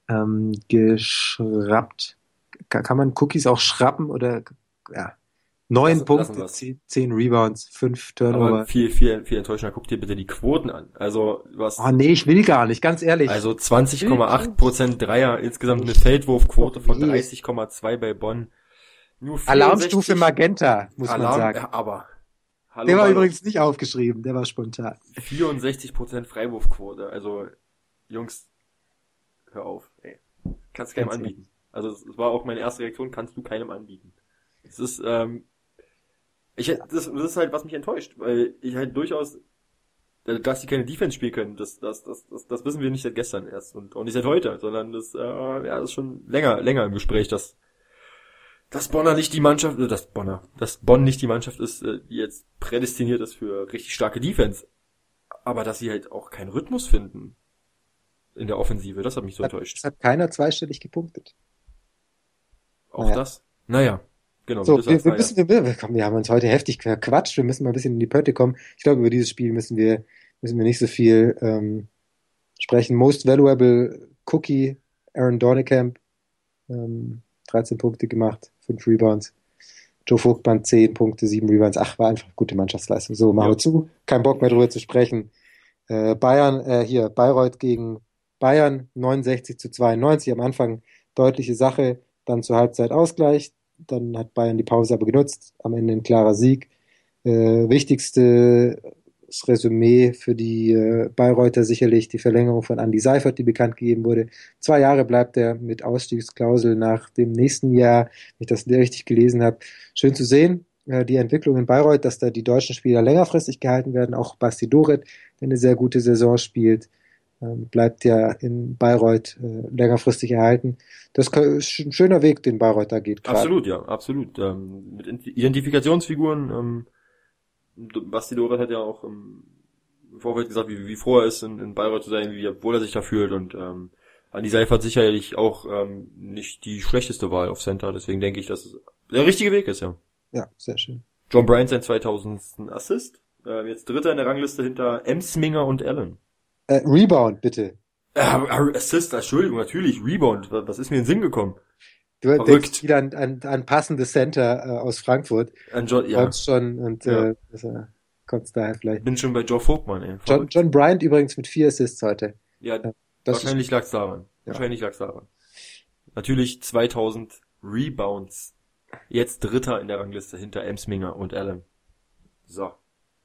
ähm, geschrappt. Ka- Kann man Cookies auch schrappen oder ja? Neun Punkte, zehn, Rebounds, fünf Turnover. Aber viel, viel, viel enttäuschender. Guck dir bitte die Quoten an. Also, hast, Oh nee, ich will gar nicht, ganz ehrlich. also 20,8% Dreier, insgesamt eine Feldwurfquote von Oh, nee. 30,2 bei Bonn. Nur Alarmstufe 64 Magenta, muss man Alarm, sagen. ja, aber. Hallo, Der war hallo. übrigens nicht aufgeschrieben, der war spontan. 64% Freiwurfquote. Also, Jungs, hör auf, ey. Kannst keinem Ganz anbieten. Also, es war auch meine erste Reaktion, kannst du keinem anbieten. Es ist, ähm, ich, das, das ist halt, was mich enttäuscht, weil ich halt durchaus, dass sie keine Defense spielen können, das, das, das, das, das wissen wir nicht seit gestern erst und auch nicht seit heute, sondern das, äh, ja, das ist schon länger, länger im Gespräch, dass, dass Bonner nicht die Mannschaft, äh, dass Bonner, dass Bonn nicht die Mannschaft ist, äh, die jetzt prädestiniert ist für richtig starke Defense. Aber dass sie halt auch keinen Rhythmus finden in der Offensive, das hat mich so Hat, enttäuscht. es hat keiner zweistellig gepunktet. Auch naja. das? Naja, genau. So, wir, wir müssen, wir, wir, komm, wir haben uns heute heftig verquatscht, wir müssen mal ein bisschen in die Pötte kommen. Ich glaube, über dieses Spiel müssen wir, müssen wir nicht so viel ähm, sprechen. Most Valuable Cookie, Aaron Dornekamp, ähm, 13 Punkte gemacht, 5 Rebounds. Joe Vogtmann 10 Punkte, 7 Rebounds. Ach, war einfach gute Mannschaftsleistung. So, machen Ja. wir zu. Kein Bock mehr drüber zu sprechen. Äh, Bayern, äh, hier, Bayreuth gegen Bayern, 69 zu 92. Am Anfang deutliche Sache, dann zur Halbzeit Ausgleich. Dann hat Bayern die Pause aber genutzt. Am Ende ein klarer Sieg. Äh, wichtigstes Resümee für die äh, Bayreuther sicherlich die Verlängerung von Andy Seifert, die bekannt gegeben wurde. Zwei Jahre bleibt er mit Ausstiegsklausel nach dem nächsten Jahr, wenn ich das richtig gelesen habe. Schön zu sehen, äh, die Entwicklung in Bayreuth, dass da die deutschen Spieler längerfristig gehalten werden. Auch Basti Doret, der eine sehr gute Saison spielt, ähm, bleibt ja in Bayreuth äh, längerfristig erhalten. Das ist ein schöner Weg, den Bayreuth da geht. gerade. Absolut, ja, absolut. Ähm, mit Ident- Identifikationsfiguren, ähm, Basti Doret hat ja auch im Vorfeld gesagt, wie, wie froh er ist, in, in Bayreuth zu sein, wie wohl er sich da fühlt und ähm, Andi Seifert sicherlich auch ähm, nicht die schlechteste Wahl auf Center, deswegen denke ich, dass es der richtige Weg ist, ja. Ja, sehr schön. John Bryant sein 2000. Assist, äh, jetzt Dritter in der Rangliste hinter Emsminger und Allen. Äh, Rebound, bitte. Äh, Assist, Entschuldigung, natürlich, Rebound, was ist mir in den Sinn gekommen? Du Verrückt. denkst wieder an, an, an passende Center äh, aus Frankfurt. An John, ja, Kommst schon und Ja. äh, das, äh, kommst daher vielleicht. bin schon bei Joe Vogtmann, ey. John. John Bryant übrigens mit vier Assists heute. Ja, Das wahrscheinlich lag's daran. Ja. Wahrscheinlich lag's daran. Natürlich 2000 Rebounds. Jetzt Dritter in der Rangliste hinter Emsminger und Allen. So,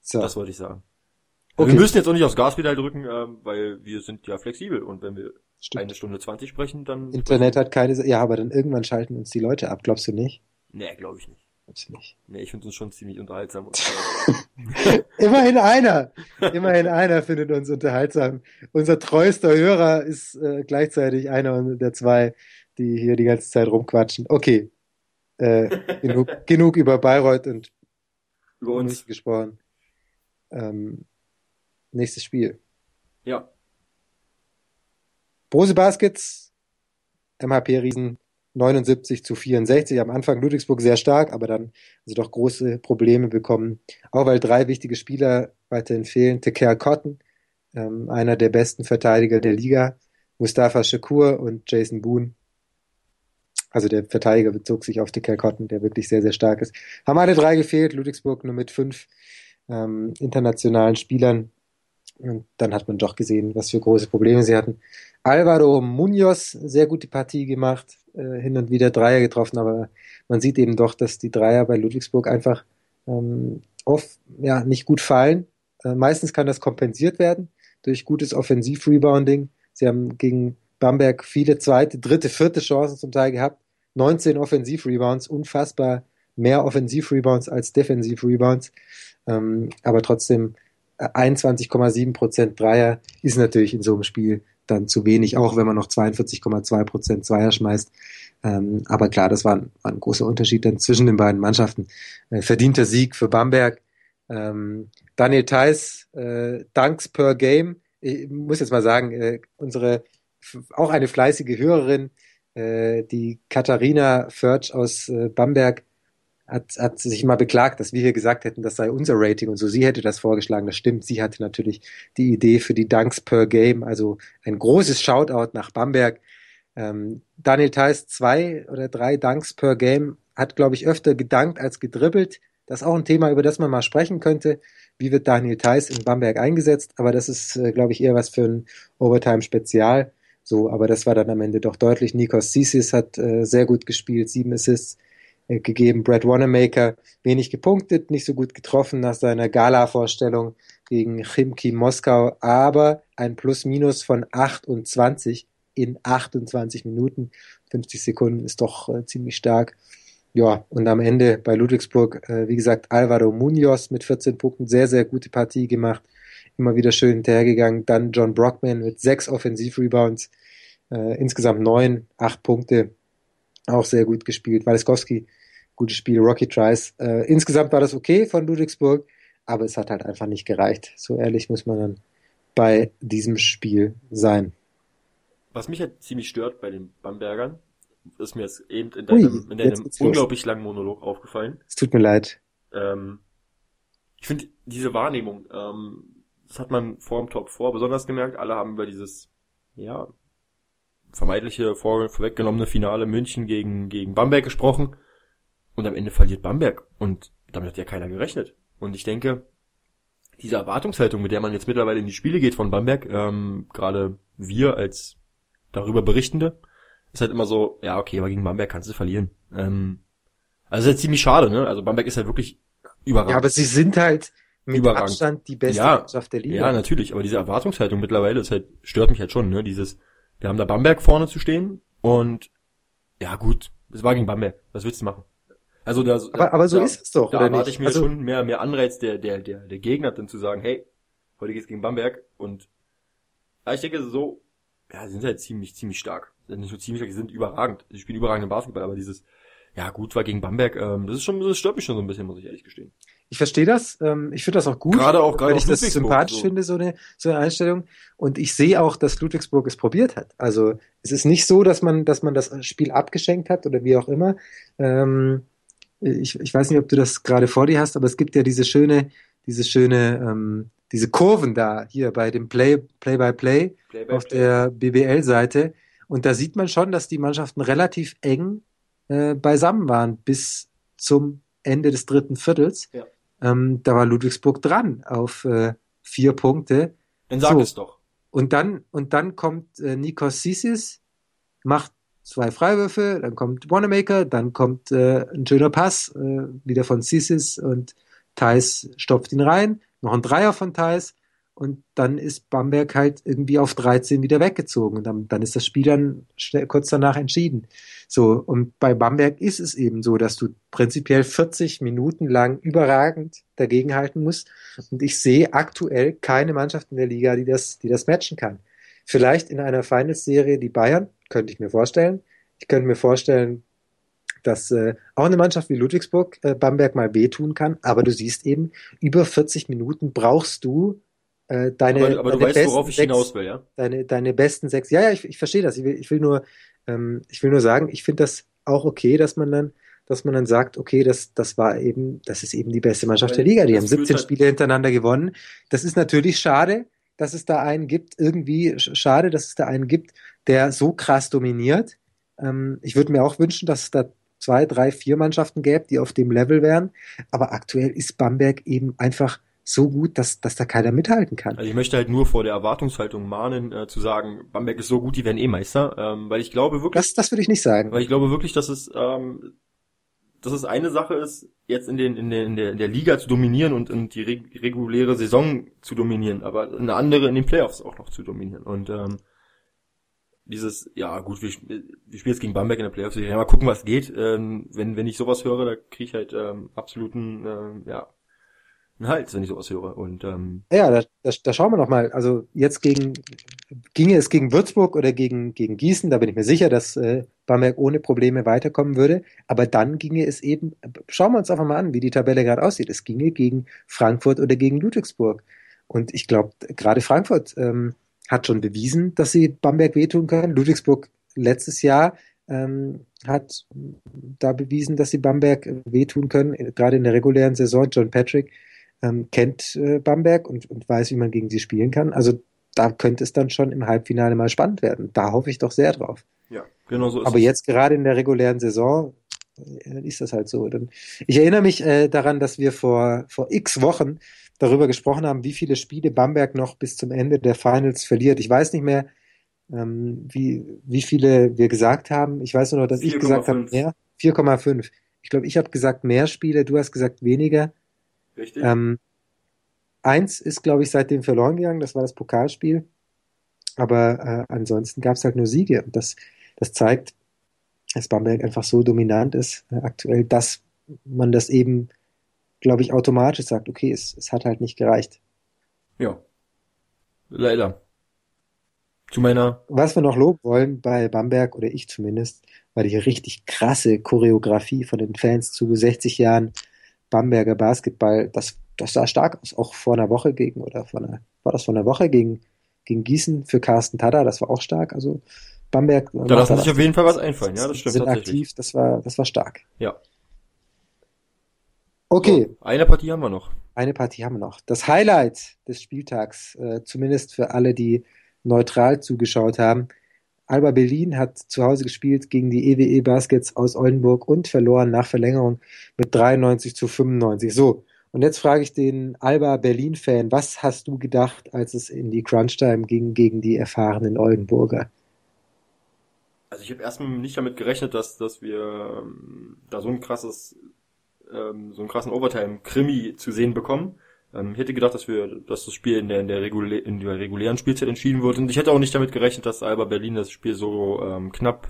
ist, so. das wollte ich sagen. Okay. Wir müssen jetzt auch nicht aufs Gaspedal drücken, ähm, weil wir sind ja flexibel und wenn wir Stimmt. eine Stunde 20 sprechen, dann... Internet hat keine, ja, aber dann irgendwann schalten uns die Leute ab, glaubst du nicht? Nee, glaube ich nicht. das nicht. Nee, ich finde uns schon ziemlich unterhaltsam. Immerhin einer. Immerhin einer findet uns unterhaltsam. Unser treuester Hörer ist äh, gleichzeitig einer der zwei, die hier die ganze Zeit rumquatschen. Okay. Äh, genug, genug über Bayreuth und Über uns. gesprochen. Ähm, nächstes Spiel. Ja. Brose Baskets, MHP Riesen 79 zu 64. Am Anfang Ludwigsburg sehr stark, aber dann also doch große Probleme bekommen. Auch weil drei wichtige Spieler weiterhin fehlen. Teker Cotton, ähm, einer der besten Verteidiger der Liga. Mustafa Shakur und Jason Boone. Also der Verteidiger bezog sich auf Teker Cotton, der wirklich sehr, sehr stark ist. Haben alle drei gefehlt. Ludwigsburg nur mit fünf ähm, internationalen Spielern. Und dann hat man doch gesehen, was für große Probleme sie hatten. Alvaro Munoz, sehr gute Partie gemacht, äh, hin und wieder Dreier getroffen, aber man sieht eben doch, dass die Dreier bei Ludwigsburg einfach ähm, oft ja, nicht gut fallen. Äh, meistens kann das kompensiert werden durch gutes Offensiv-Rebounding. Sie haben gegen Bamberg viele zweite, dritte, vierte Chancen zum Teil gehabt. 19 Offensiv-Rebounds, unfassbar mehr Offensiv-Rebounds als Defensiv-Rebounds. Ähm, aber trotzdem äh, 21,7 Prozent Dreier ist natürlich in so einem Spiel dann zu wenig, auch wenn man noch 42,2 Prozent Zweier schmeißt. Ähm, aber klar, das war ein, war ein, großer Unterschied dann zwischen den beiden Mannschaften. Äh, verdienter Sieg für Bamberg. Ähm, Daniel Theiss, äh, Danks per Game. Ich muss jetzt mal sagen, äh, unsere auch eine fleißige Hörerin, äh, die Katharina Förtsch aus äh, Bamberg, hat, hat sich mal beklagt, dass wir hier gesagt hätten, das sei unser Rating und so. Sie hätte das vorgeschlagen, das stimmt. Sie hatte natürlich die Idee für die Dunks per Game, also ein großes Shoutout nach Bamberg. Ähm, Daniel Theiss zwei oder drei Dunks per Game hat, glaube ich, öfter gedankt als gedribbelt. Das ist auch ein Thema, über das man mal sprechen könnte. Wie wird Daniel Theiss in Bamberg eingesetzt? Aber das ist, äh, glaube ich, eher was für ein Overtime-Spezial. So, aber das war dann am Ende doch deutlich. Nikos Sisis hat äh, sehr gut gespielt, sieben Assists äh, gegeben. Brad Wanamaker wenig gepunktet, nicht so gut getroffen nach seiner Gala-Vorstellung gegen Chimki Moskau, aber ein Plus-Minus von 28 in 28 Minuten. 50 Sekunden ist doch äh, ziemlich stark. Ja, und am Ende bei Ludwigsburg, äh, wie gesagt, Alvaro Munoz mit 14 Punkten, sehr, sehr gute Partie gemacht. Immer wieder schön hinterhergegangen. Dann John Brockman mit sechs Offensivrebounds, äh, insgesamt neun, acht Punkte. Auch sehr gut gespielt. Waleskowski, gutes Spiel. Rocky Trice. Äh, insgesamt war das okay von Ludwigsburg, aber es hat halt einfach nicht gereicht. So ehrlich muss man dann bei diesem Spiel sein. Was mich halt ziemlich stört bei den Bambergern, ist mir jetzt eben in deinem, Ui, in deinem unglaublich los. langen Monolog aufgefallen. Es tut mir leid. Ähm, ich finde diese Wahrnehmung, ähm, das hat man vor dem Top 4 besonders gemerkt. Alle haben über dieses, ja, vermeintliche vor, vorweggenommene Finale München gegen, gegen Bamberg gesprochen. Und am Ende verliert Bamberg. Und damit hat ja keiner gerechnet. Und ich denke, diese Erwartungshaltung, mit der man jetzt mittlerweile in die Spiele geht von Bamberg, ähm, gerade wir als darüber Berichtende, ist halt immer so, ja, okay, aber gegen Bamberg kannst du verlieren. Ähm, also ist halt ziemlich schade, ne? Also Bamberg ist halt wirklich überragend. Ja, aber sie sind halt mit überragend. Abstand die beste ja, Mannschaft der Liga. Ja, natürlich, aber diese Erwartungshaltung mittlerweile ist halt, stört mich halt schon, ne? Dieses, wir haben da Bamberg vorne zu stehen und ja gut, es war gegen Bamberg. Was willst du machen? Also da, aber, aber so da, ist es doch, da oder erwarte ich mir also, schon mehr, mehr Anreiz der, der, der, der Gegner dann zu sagen, hey, heute geht's gegen Bamberg und ja, ich denke so, ja, sie sind halt ziemlich, ziemlich stark. Sind nicht nur ziemlich stark, sie sind überragend. Sie spielen überragenden Basketball, aber dieses, ja gut, war gegen Bamberg, ähm, das ist schon, das stört mich schon so ein bisschen, muss ich ehrlich gestehen. Ich verstehe das. Ähm, ich finde das auch gut, Gerade auch, gerade weil ich das sympathisch so. finde, so eine, so eine Einstellung. Und ich sehe auch, dass Ludwigsburg es probiert hat. Also es ist nicht so, dass man, dass man das Spiel abgeschenkt hat oder wie auch immer. Ähm, ich, ich weiß nicht, ob du das gerade vor dir hast, aber es gibt ja diese schöne, diese schöne, ähm, diese Kurven da hier bei dem Play, Play by Play, Play by auf Play. der BBL-Seite. Und da sieht man schon, dass die Mannschaften relativ eng äh, beisammen waren bis zum Ende des dritten Viertels. Ja. Ähm, da war Ludwigsburg dran auf äh, vier Punkte. Dann sag So. es doch. Und dann, und dann kommt äh, Nikos Sisis, macht zwei Freiwürfe, dann kommt Wanamaker, dann kommt äh, ein schöner Pass, äh, wieder von Sisis und Thais stopft ihn rein, noch ein Dreier von Thais und dann ist Bamberg halt irgendwie auf 13 wieder weggezogen und dann, dann ist das Spiel dann schnell, kurz danach entschieden. So, und bei Bamberg ist es eben so, dass du prinzipiell 40 Minuten lang überragend dagegenhalten musst und ich sehe aktuell keine Mannschaft in der Liga, die das, die das matchen kann. Vielleicht in einer Finals-Serie die Bayern, könnte ich mir vorstellen. Ich könnte mir vorstellen, dass äh, auch eine Mannschaft wie Ludwigsburg äh, Bamberg mal wehtun kann, aber du siehst eben, über 40 Minuten brauchst du äh, deine, aber, aber deine du weißt, worauf ich sechs, hinaus will, ja? Deine, deine besten sechs. Ja, ja, ich, ich verstehe das. Ich will, ich will nur, ähm, ich will nur sagen, ich finde das auch okay, dass man dann, dass man dann sagt, okay, das, das war eben, das ist eben die beste Mannschaft Weil der Liga. Die haben fühlt 17 halt- Spiele hintereinander gewonnen. Das ist natürlich schade, dass es da einen gibt, irgendwie sch- schade, dass es da einen gibt, der so krass dominiert. Ähm, ich würde mir auch wünschen, dass es da zwei, drei, vier Mannschaften gäbe, die auf dem Level wären. Aber aktuell ist Bamberg eben einfach so gut, dass, dass da keiner mithalten kann. Also ich möchte halt nur vor der Erwartungshaltung mahnen, äh, zu sagen, Bamberg ist so gut, die werden eh Meister, ähm, weil ich glaube wirklich, Das, das würde ich nicht sagen. weil ich glaube wirklich, dass es, ähm, dass es eine Sache ist, jetzt in, den, in, der, in, der, in der Liga zu dominieren und, und die reg reguläre Saison zu dominieren, aber eine andere in den Playoffs auch noch zu dominieren. Und ähm, dieses, ja gut, wir, wir spielen jetzt gegen Bamberg in der Playoffs, ja, mal gucken, was geht. Ähm, wenn, wenn ich sowas höre, da kriege ich halt ähm, absoluten, ähm, ja, Hals, wenn ich sowas höre. Und ähm, Ja, da, da, da schauen wir noch mal. Also jetzt gegen ginge es gegen Würzburg oder gegen gegen Gießen, da bin ich mir sicher, dass äh, Bamberg ohne Probleme weiterkommen würde. Aber dann ginge es eben. Schauen wir uns einfach mal an, wie die Tabelle gerade aussieht. Es ginge gegen Frankfurt oder gegen Ludwigsburg. Und ich glaube, gerade Frankfurt ähm, hat schon bewiesen, dass sie Bamberg wehtun können. Ludwigsburg letztes Jahr ähm, hat da bewiesen, dass sie Bamberg wehtun können, gerade in der regulären Saison. John Patrick ähm, kennt äh, Bamberg und, und weiß, wie man gegen sie spielen kann. Also da könnte es dann schon im Halbfinale mal spannend werden. Da hoffe ich doch sehr drauf. ja, genau so ist Aber es. jetzt gerade in der regulären Saison äh, ist das halt so. Ich erinnere mich äh, daran, dass wir vor, vor x Wochen darüber gesprochen haben, wie viele Spiele Bamberg noch bis zum Ende der Finals verliert. Ich weiß nicht mehr, ähm, wie, wie viele wir gesagt haben. Ich weiß nur noch, dass ich gesagt habe, 4,5. mehr. 4,5. Ich glaube, ich habe gesagt mehr Spiele, du hast gesagt weniger. Richtig? Ähm, eins ist, glaube ich, seitdem verloren gegangen, das war das Pokalspiel. Aber äh, ansonsten gab es halt nur Siege. Und das, das zeigt, dass Bamberg einfach so dominant ist äh, aktuell, dass man das eben, glaube ich, automatisch sagt, okay, es, es hat halt nicht gereicht. ja. Leider. Zu meiner, Was wir noch loben wollen bei Bamberg, oder ich zumindest, war die richtig krasse Choreografie von den Fans zu 60 Jahren Bamberger Basketball. Das, das sah stark aus, auch vor einer Woche gegen, oder vor einer, war das vor einer Woche gegen, gegen Gießen für Carsten Tada, das war auch stark. Also Bamberg. da lassen sich auf jeden Fall was einfallen, ja, das stimmt sind aktiv, das war, das war stark. Ja. Okay, So, eine Partie haben wir noch. eine Partie haben wir noch. Das Highlight des Spieltags, äh, zumindest für alle, die neutral zugeschaut haben. Alba Berlin hat zu Hause gespielt gegen die EWE Baskets aus Oldenburg und verloren nach Verlängerung mit 93 zu 95. So, und jetzt frage ich den Alba Berlin-Fan, was hast du gedacht, als es in die Crunch-Time ging gegen die erfahrenen Oldenburger? Also ich habe erstmal nicht damit gerechnet, dass, dass wir ähm, da so ein krasses, ähm, so einen krassen Overtime-Krimi zu sehen bekommen. Ähm, ich hätte gedacht, dass wir, dass das Spiel in der, in der, regulä in der regulären Spielzeit entschieden wird. Und ich hätte auch nicht damit gerechnet, dass Alba Berlin das Spiel so ähm, knapp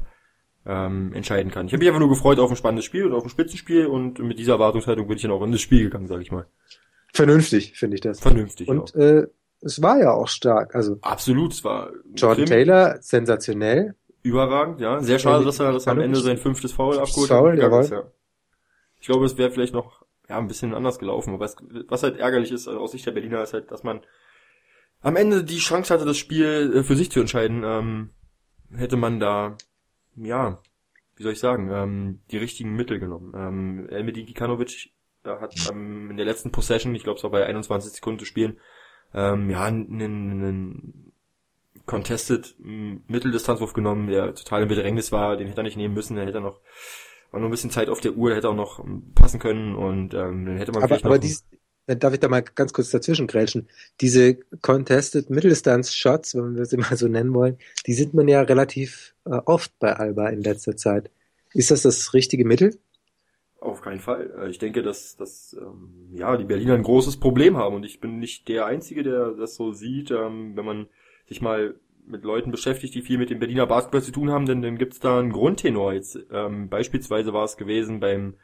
ähm, entscheiden kann. Ich habe mich einfach nur gefreut auf ein spannendes Spiel und auf ein Spitzenspiel und mit dieser Erwartungshaltung bin ich dann auch in das Spiel gegangen, sage ich mal. Vernünftig, finde ich das. Vernünftig. Und auch. äh, es war ja auch stark. Also Absolut, es war Jordan. Taylor, sensationell. Überragend, ja. Sehr schade, dass er, dass er am Ende sein fünftes Foul abgeholt Foul, gegangen ist, jawohl. ja. Ich glaube, es wäre vielleicht noch ja, ein bisschen anders gelaufen. Aber es, was halt ärgerlich ist, also aus Sicht der Berliner, ist halt, dass man am Ende die Chance hatte, das Spiel äh, für sich zu entscheiden. Ähm, hätte man da, ja, wie soll ich sagen, ähm, die richtigen Mittel genommen. Ähm, Elmedi Gikanovic hat ähm, in der letzten Possession, ich glaube, es war bei 21 Sekunden zu spielen, ähm, ja, einen, einen Contested Mitteldistanzwurf genommen, der total im Bedrängnis war, den hätte er nicht nehmen müssen, der hätte er noch war noch ein bisschen Zeit auf der Uhr, hätte auch noch ähm, passen können und ähm, dann hätte man Aber, vielleicht aber noch dies, darf ich da mal ganz kurz dazwischen grätschen? Diese Contested Mitteldistanz-Shots, wenn wir sie mal so nennen wollen, die sieht man ja relativ äh, oft bei Alba in letzter Zeit. Ist das das richtige Mittel? Auf keinen Fall. Äh, ich denke, dass, dass ähm, ja, die Berliner ein großes Problem haben und ich bin nicht der Einzige, der das so sieht. Ähm, wenn man sich mal mit Leuten beschäftigt, die viel mit dem Berliner Basketball zu tun haben, denn dann gibt's da einen Grundtenor. Jetzt ähm, beispielsweise war es gewesen beim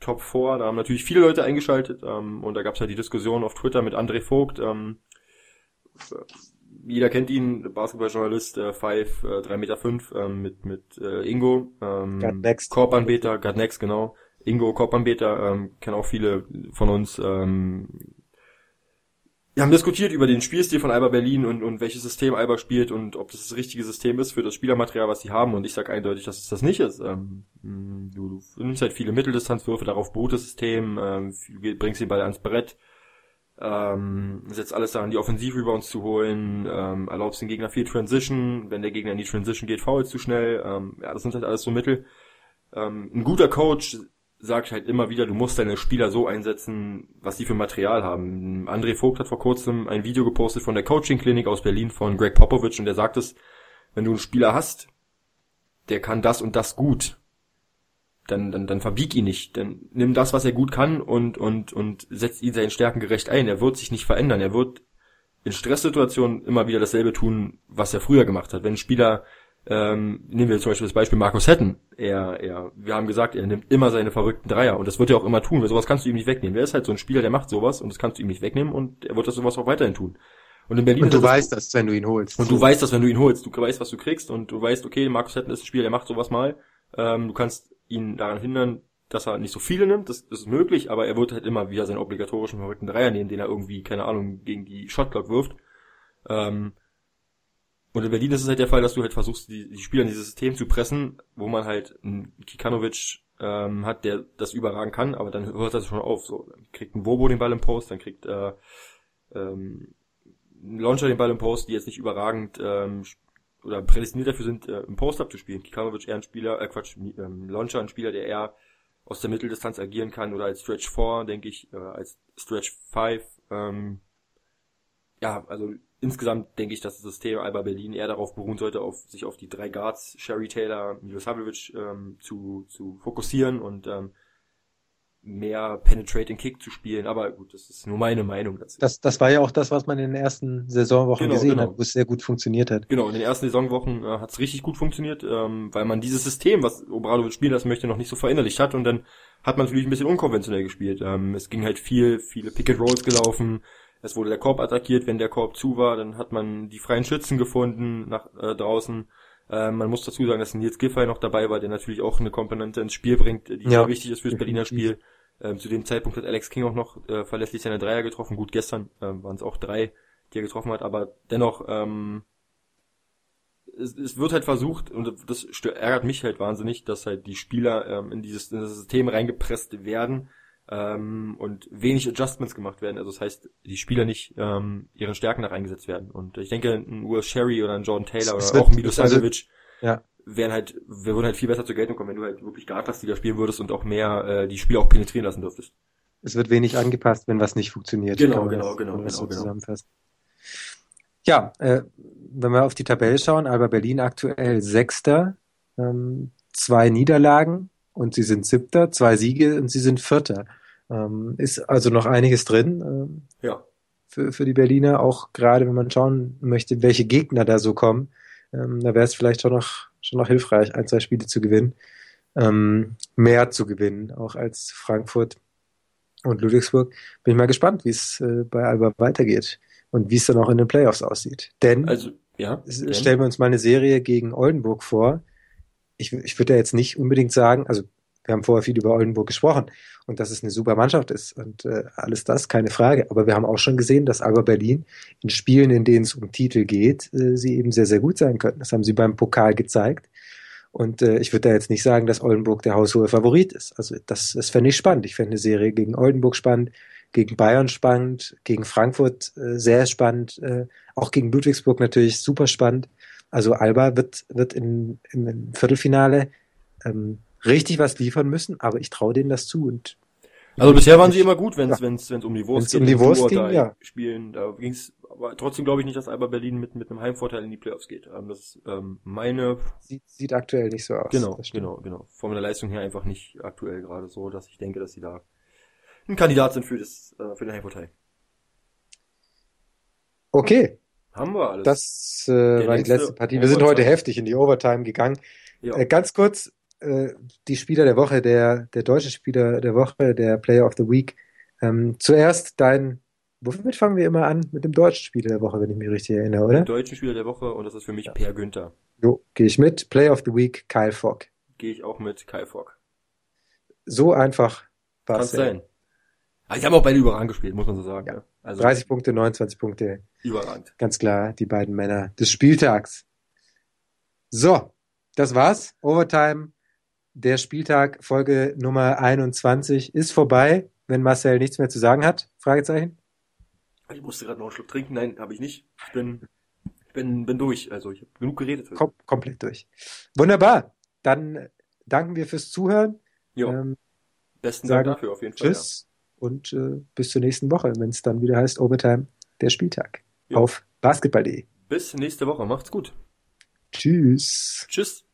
Top 4, da haben natürlich viele Leute eingeschaltet ähm, und da gab's halt die Diskussion auf Twitter mit André Vogt. Ähm, jeder kennt ihn, Basketballjournalist, äh, Five, äh, 3 Meter fünf, ähm, mit, mit äh, Ingo, ähm, God next. Korbanbeter, God Next, genau. Ingo Korbanbeter, ähm, kennen auch viele von uns, ähm, wir haben diskutiert über den Spielstil von Alba Berlin und, und welches System Alba spielt und ob das das richtige System ist für das Spielermaterial, was sie haben. Und ich sage eindeutig, dass es das nicht ist. Ähm, du, du nimmst halt viele Mitteldistanzwürfe, darauf beruht das System, ähm, bringst den Ball ans Brett, ähm, setzt alles daran, die Offensivrebounds zu holen, ähm, erlaubst den Gegner viel Transition, wenn der Gegner in die Transition geht, fault zu schnell. Ähm, ja, das sind halt alles so Mittel. Ähm, ein guter Coach sagt halt immer wieder, du musst deine Spieler so einsetzen, was sie für Material haben. André Vogt hat vor kurzem ein Video gepostet von der Coaching-Klinik aus Berlin von Greg Popovich und der sagt es, wenn du einen Spieler hast, der kann das und das gut, dann, dann, dann verbieg ihn nicht. Dann nimm das, was er gut kann und, und, und setz ihn seinen Stärken gerecht ein. Er wird sich nicht verändern. Er wird in Stresssituationen immer wieder dasselbe tun, was er früher gemacht hat. Wenn ein Spieler ähm, nehmen wir zum Beispiel das Beispiel Markus Hetten. Er, er, wir haben gesagt, er nimmt immer seine verrückten Dreier und das wird er auch immer tun, weil sowas kannst du ihm nicht wegnehmen. Er ist halt so ein Spieler, der macht sowas und das kannst du ihm nicht wegnehmen und er wird das sowas auch weiterhin tun. Und in Berlin. Und du weißt das, wenn du ihn holst. Und du weißt das, wenn du ihn holst. Du weißt, was du kriegst und du weißt, okay, Markus Hetten ist ein Spieler, der macht sowas mal. Ähm, du kannst ihn daran hindern, dass er nicht so viele nimmt, das, das ist möglich, aber er wird halt immer wieder seinen obligatorischen verrückten Dreier nehmen, den er irgendwie, keine Ahnung, gegen die Shotclock wirft. Ähm, und in Berlin ist es halt der Fall, dass du halt versuchst, die, die Spieler in dieses System zu pressen, wo man halt einen Kikanovic ähm, hat, der das überragen kann, aber dann hört das schon auf. So, dann kriegt ein Bobo den Ball im Post, dann kriegt äh, ähm, ein Launcher den Ball im Post, die jetzt nicht überragend ähm, oder prädestiniert dafür sind, äh, im Post-Up zu spielen. Kikanovic eher ein Spieler, äh Quatsch, ähm, Launcher ein Spieler, der eher aus der Mitteldistanz agieren kann oder als Stretch 4, denke ich, äh, als Stretch 5. Ähm, ja, also insgesamt denke ich, dass das System Alba Berlin eher darauf beruhen sollte, auf sich auf die drei Guards, Sherry Taylor, Milosavljevic ähm, zu, zu fokussieren und ähm, mehr Penetrating Kick zu spielen. Aber gut, das ist nur meine Meinung dazu. Das, das war ja auch das, was man in den ersten Saisonwochen genau, gesehen genau. hat, wo es sehr gut funktioniert hat. Genau, in den ersten Saisonwochen äh, hat es richtig gut funktioniert, ähm, weil man dieses System, was Obradovic spielen lassen möchte, noch nicht so verinnerlicht hat und dann hat man natürlich ein bisschen unkonventionell gespielt. Ähm, es ging halt viel, viele Pick and Rolls gelaufen, es wurde der Korb attackiert, wenn der Korb zu war, dann hat man die freien Schützen gefunden nach äh, draußen. Äh, man muss dazu sagen, dass Nils Giffey noch dabei war, der natürlich auch eine Komponente ins Spiel bringt, die ja. sehr wichtig ist fürs Berliner Spiel. Ähm, zu dem Zeitpunkt hat Alex King auch noch äh, verlässlich seine Dreier getroffen. Gut, gestern äh, waren es auch drei, die er getroffen hat, aber dennoch ähm, es, es wird halt versucht, und das ärgert mich halt wahnsinnig, dass halt die Spieler ähm, in, dieses, in das System reingepresst werden, ähm, und wenig Adjustments gemacht werden. Also das heißt, die Spieler nicht ähm, ihren Stärken nach eingesetzt werden. Und ich denke, ein Will Sherry oder ein Jordan Taylor oder auch ein Milosavljevic also, ja. wären halt, wir würden halt viel besser zur Geltung kommen, wenn du halt wirklich Guardlastiger spielen würdest und auch mehr äh, die Spieler auch penetrieren lassen dürftest. Es wird wenig angepasst, wenn was nicht funktioniert. Genau, genau, genau, genau, so genau. Ja, äh, wenn wir auf die Tabelle schauen, Alba Berlin aktuell Sechster, ähm, zwei Niederlagen und sie sind Siebter, zwei Siege und sie sind Vierter. Ähm, ist also noch einiges drin. Ähm, ja. Für, für die Berliner, auch gerade wenn man schauen möchte, welche Gegner da so kommen. Ähm, da wäre es vielleicht schon noch, schon noch hilfreich, ein, zwei Spiele zu gewinnen. Ähm, mehr zu gewinnen, auch als Frankfurt und Ludwigsburg. Bin ich mal gespannt, wie es äh, bei Alba weitergeht und wie es dann auch in den Playoffs aussieht. Denn, also, ja, stellen wir uns mal eine Serie gegen Oldenburg vor. Ich, ich würde ja jetzt nicht unbedingt sagen, also wir haben vorher viel über Oldenburg gesprochen und dass es eine super Mannschaft ist und äh, alles das, keine Frage. Aber wir haben auch schon gesehen, dass Alba Berlin in Spielen, in denen es um Titel geht, äh, sie eben sehr, sehr gut sein können. Das haben sie beim Pokal gezeigt. Und äh, ich würde da jetzt nicht sagen, dass Oldenburg der haushohe Favorit ist. Also das, das fände ich spannend. Ich fände eine Serie gegen Oldenburg spannend, gegen Bayern spannend, gegen Frankfurt äh, sehr spannend, äh, auch gegen Ludwigsburg natürlich super spannend. Also Alba wird, wird in, im Viertelfinale ähm, richtig was liefern müssen, aber ich traue denen das zu und Also bisher waren sie immer gut, wenn es ja. wenn's, wenn's um die Wurst wenn's um die Wurst ging, ja. spielen. Da ging's aber trotzdem glaube ich nicht, dass Alba Berlin mit, mit einem Heimvorteil in die Playoffs geht. Ähm, das ist ähm, meine... Sieht, sieht aktuell nicht so aus. Genau, genau, genau. Von der Leistung her einfach nicht aktuell gerade so, dass ich denke, dass sie da ein Kandidat sind für, das, äh, für den Heimvorteil. Okay. Haben wir alles. Das äh, war die letzte Partie. Wir sind heute heftig in die Overtime gegangen. Ja. Äh, ganz kurz, äh, die Spieler der Woche, der, der deutsche Spieler der Woche, der Player of the Week. Ähm, zuerst dein Womit fangen wir immer an? Mit dem deutschen Spieler der Woche, wenn ich mich richtig erinnere, oder? Dem deutschen Spieler der Woche und das ist für mich Per Günther. Jo, gehe ich mit. Play of the Week, Kyle Fogg. Gehe ich auch mit Kyle Fogg. So einfach war es. Kann sein. Aber ah, die haben auch beide überragend gespielt, muss man so sagen. Ja. Also 30 Punkte, 29 Punkte. Überragend. Ganz klar, die beiden Männer des Spieltags. So, das war's. Overtime. Der Spieltag, Folge Nummer 21, ist vorbei, wenn Marcel nichts mehr zu sagen hat. Fragezeichen. Ich musste gerade noch einen Schluck trinken. Nein, habe ich nicht. Ich bin, ich bin, bin durch. Also ich habe genug geredet. Kom komplett durch. Wunderbar. Dann danken wir fürs Zuhören. Jo. Ähm, Besten Dank dafür auf jeden Fall. Tschüss ja. und äh, bis zur nächsten Woche, wenn es dann wieder heißt Overtime, der Spieltag. Jo. Auf basketball.de. Bis nächste Woche. Macht's gut. Tschüss. Tschüss.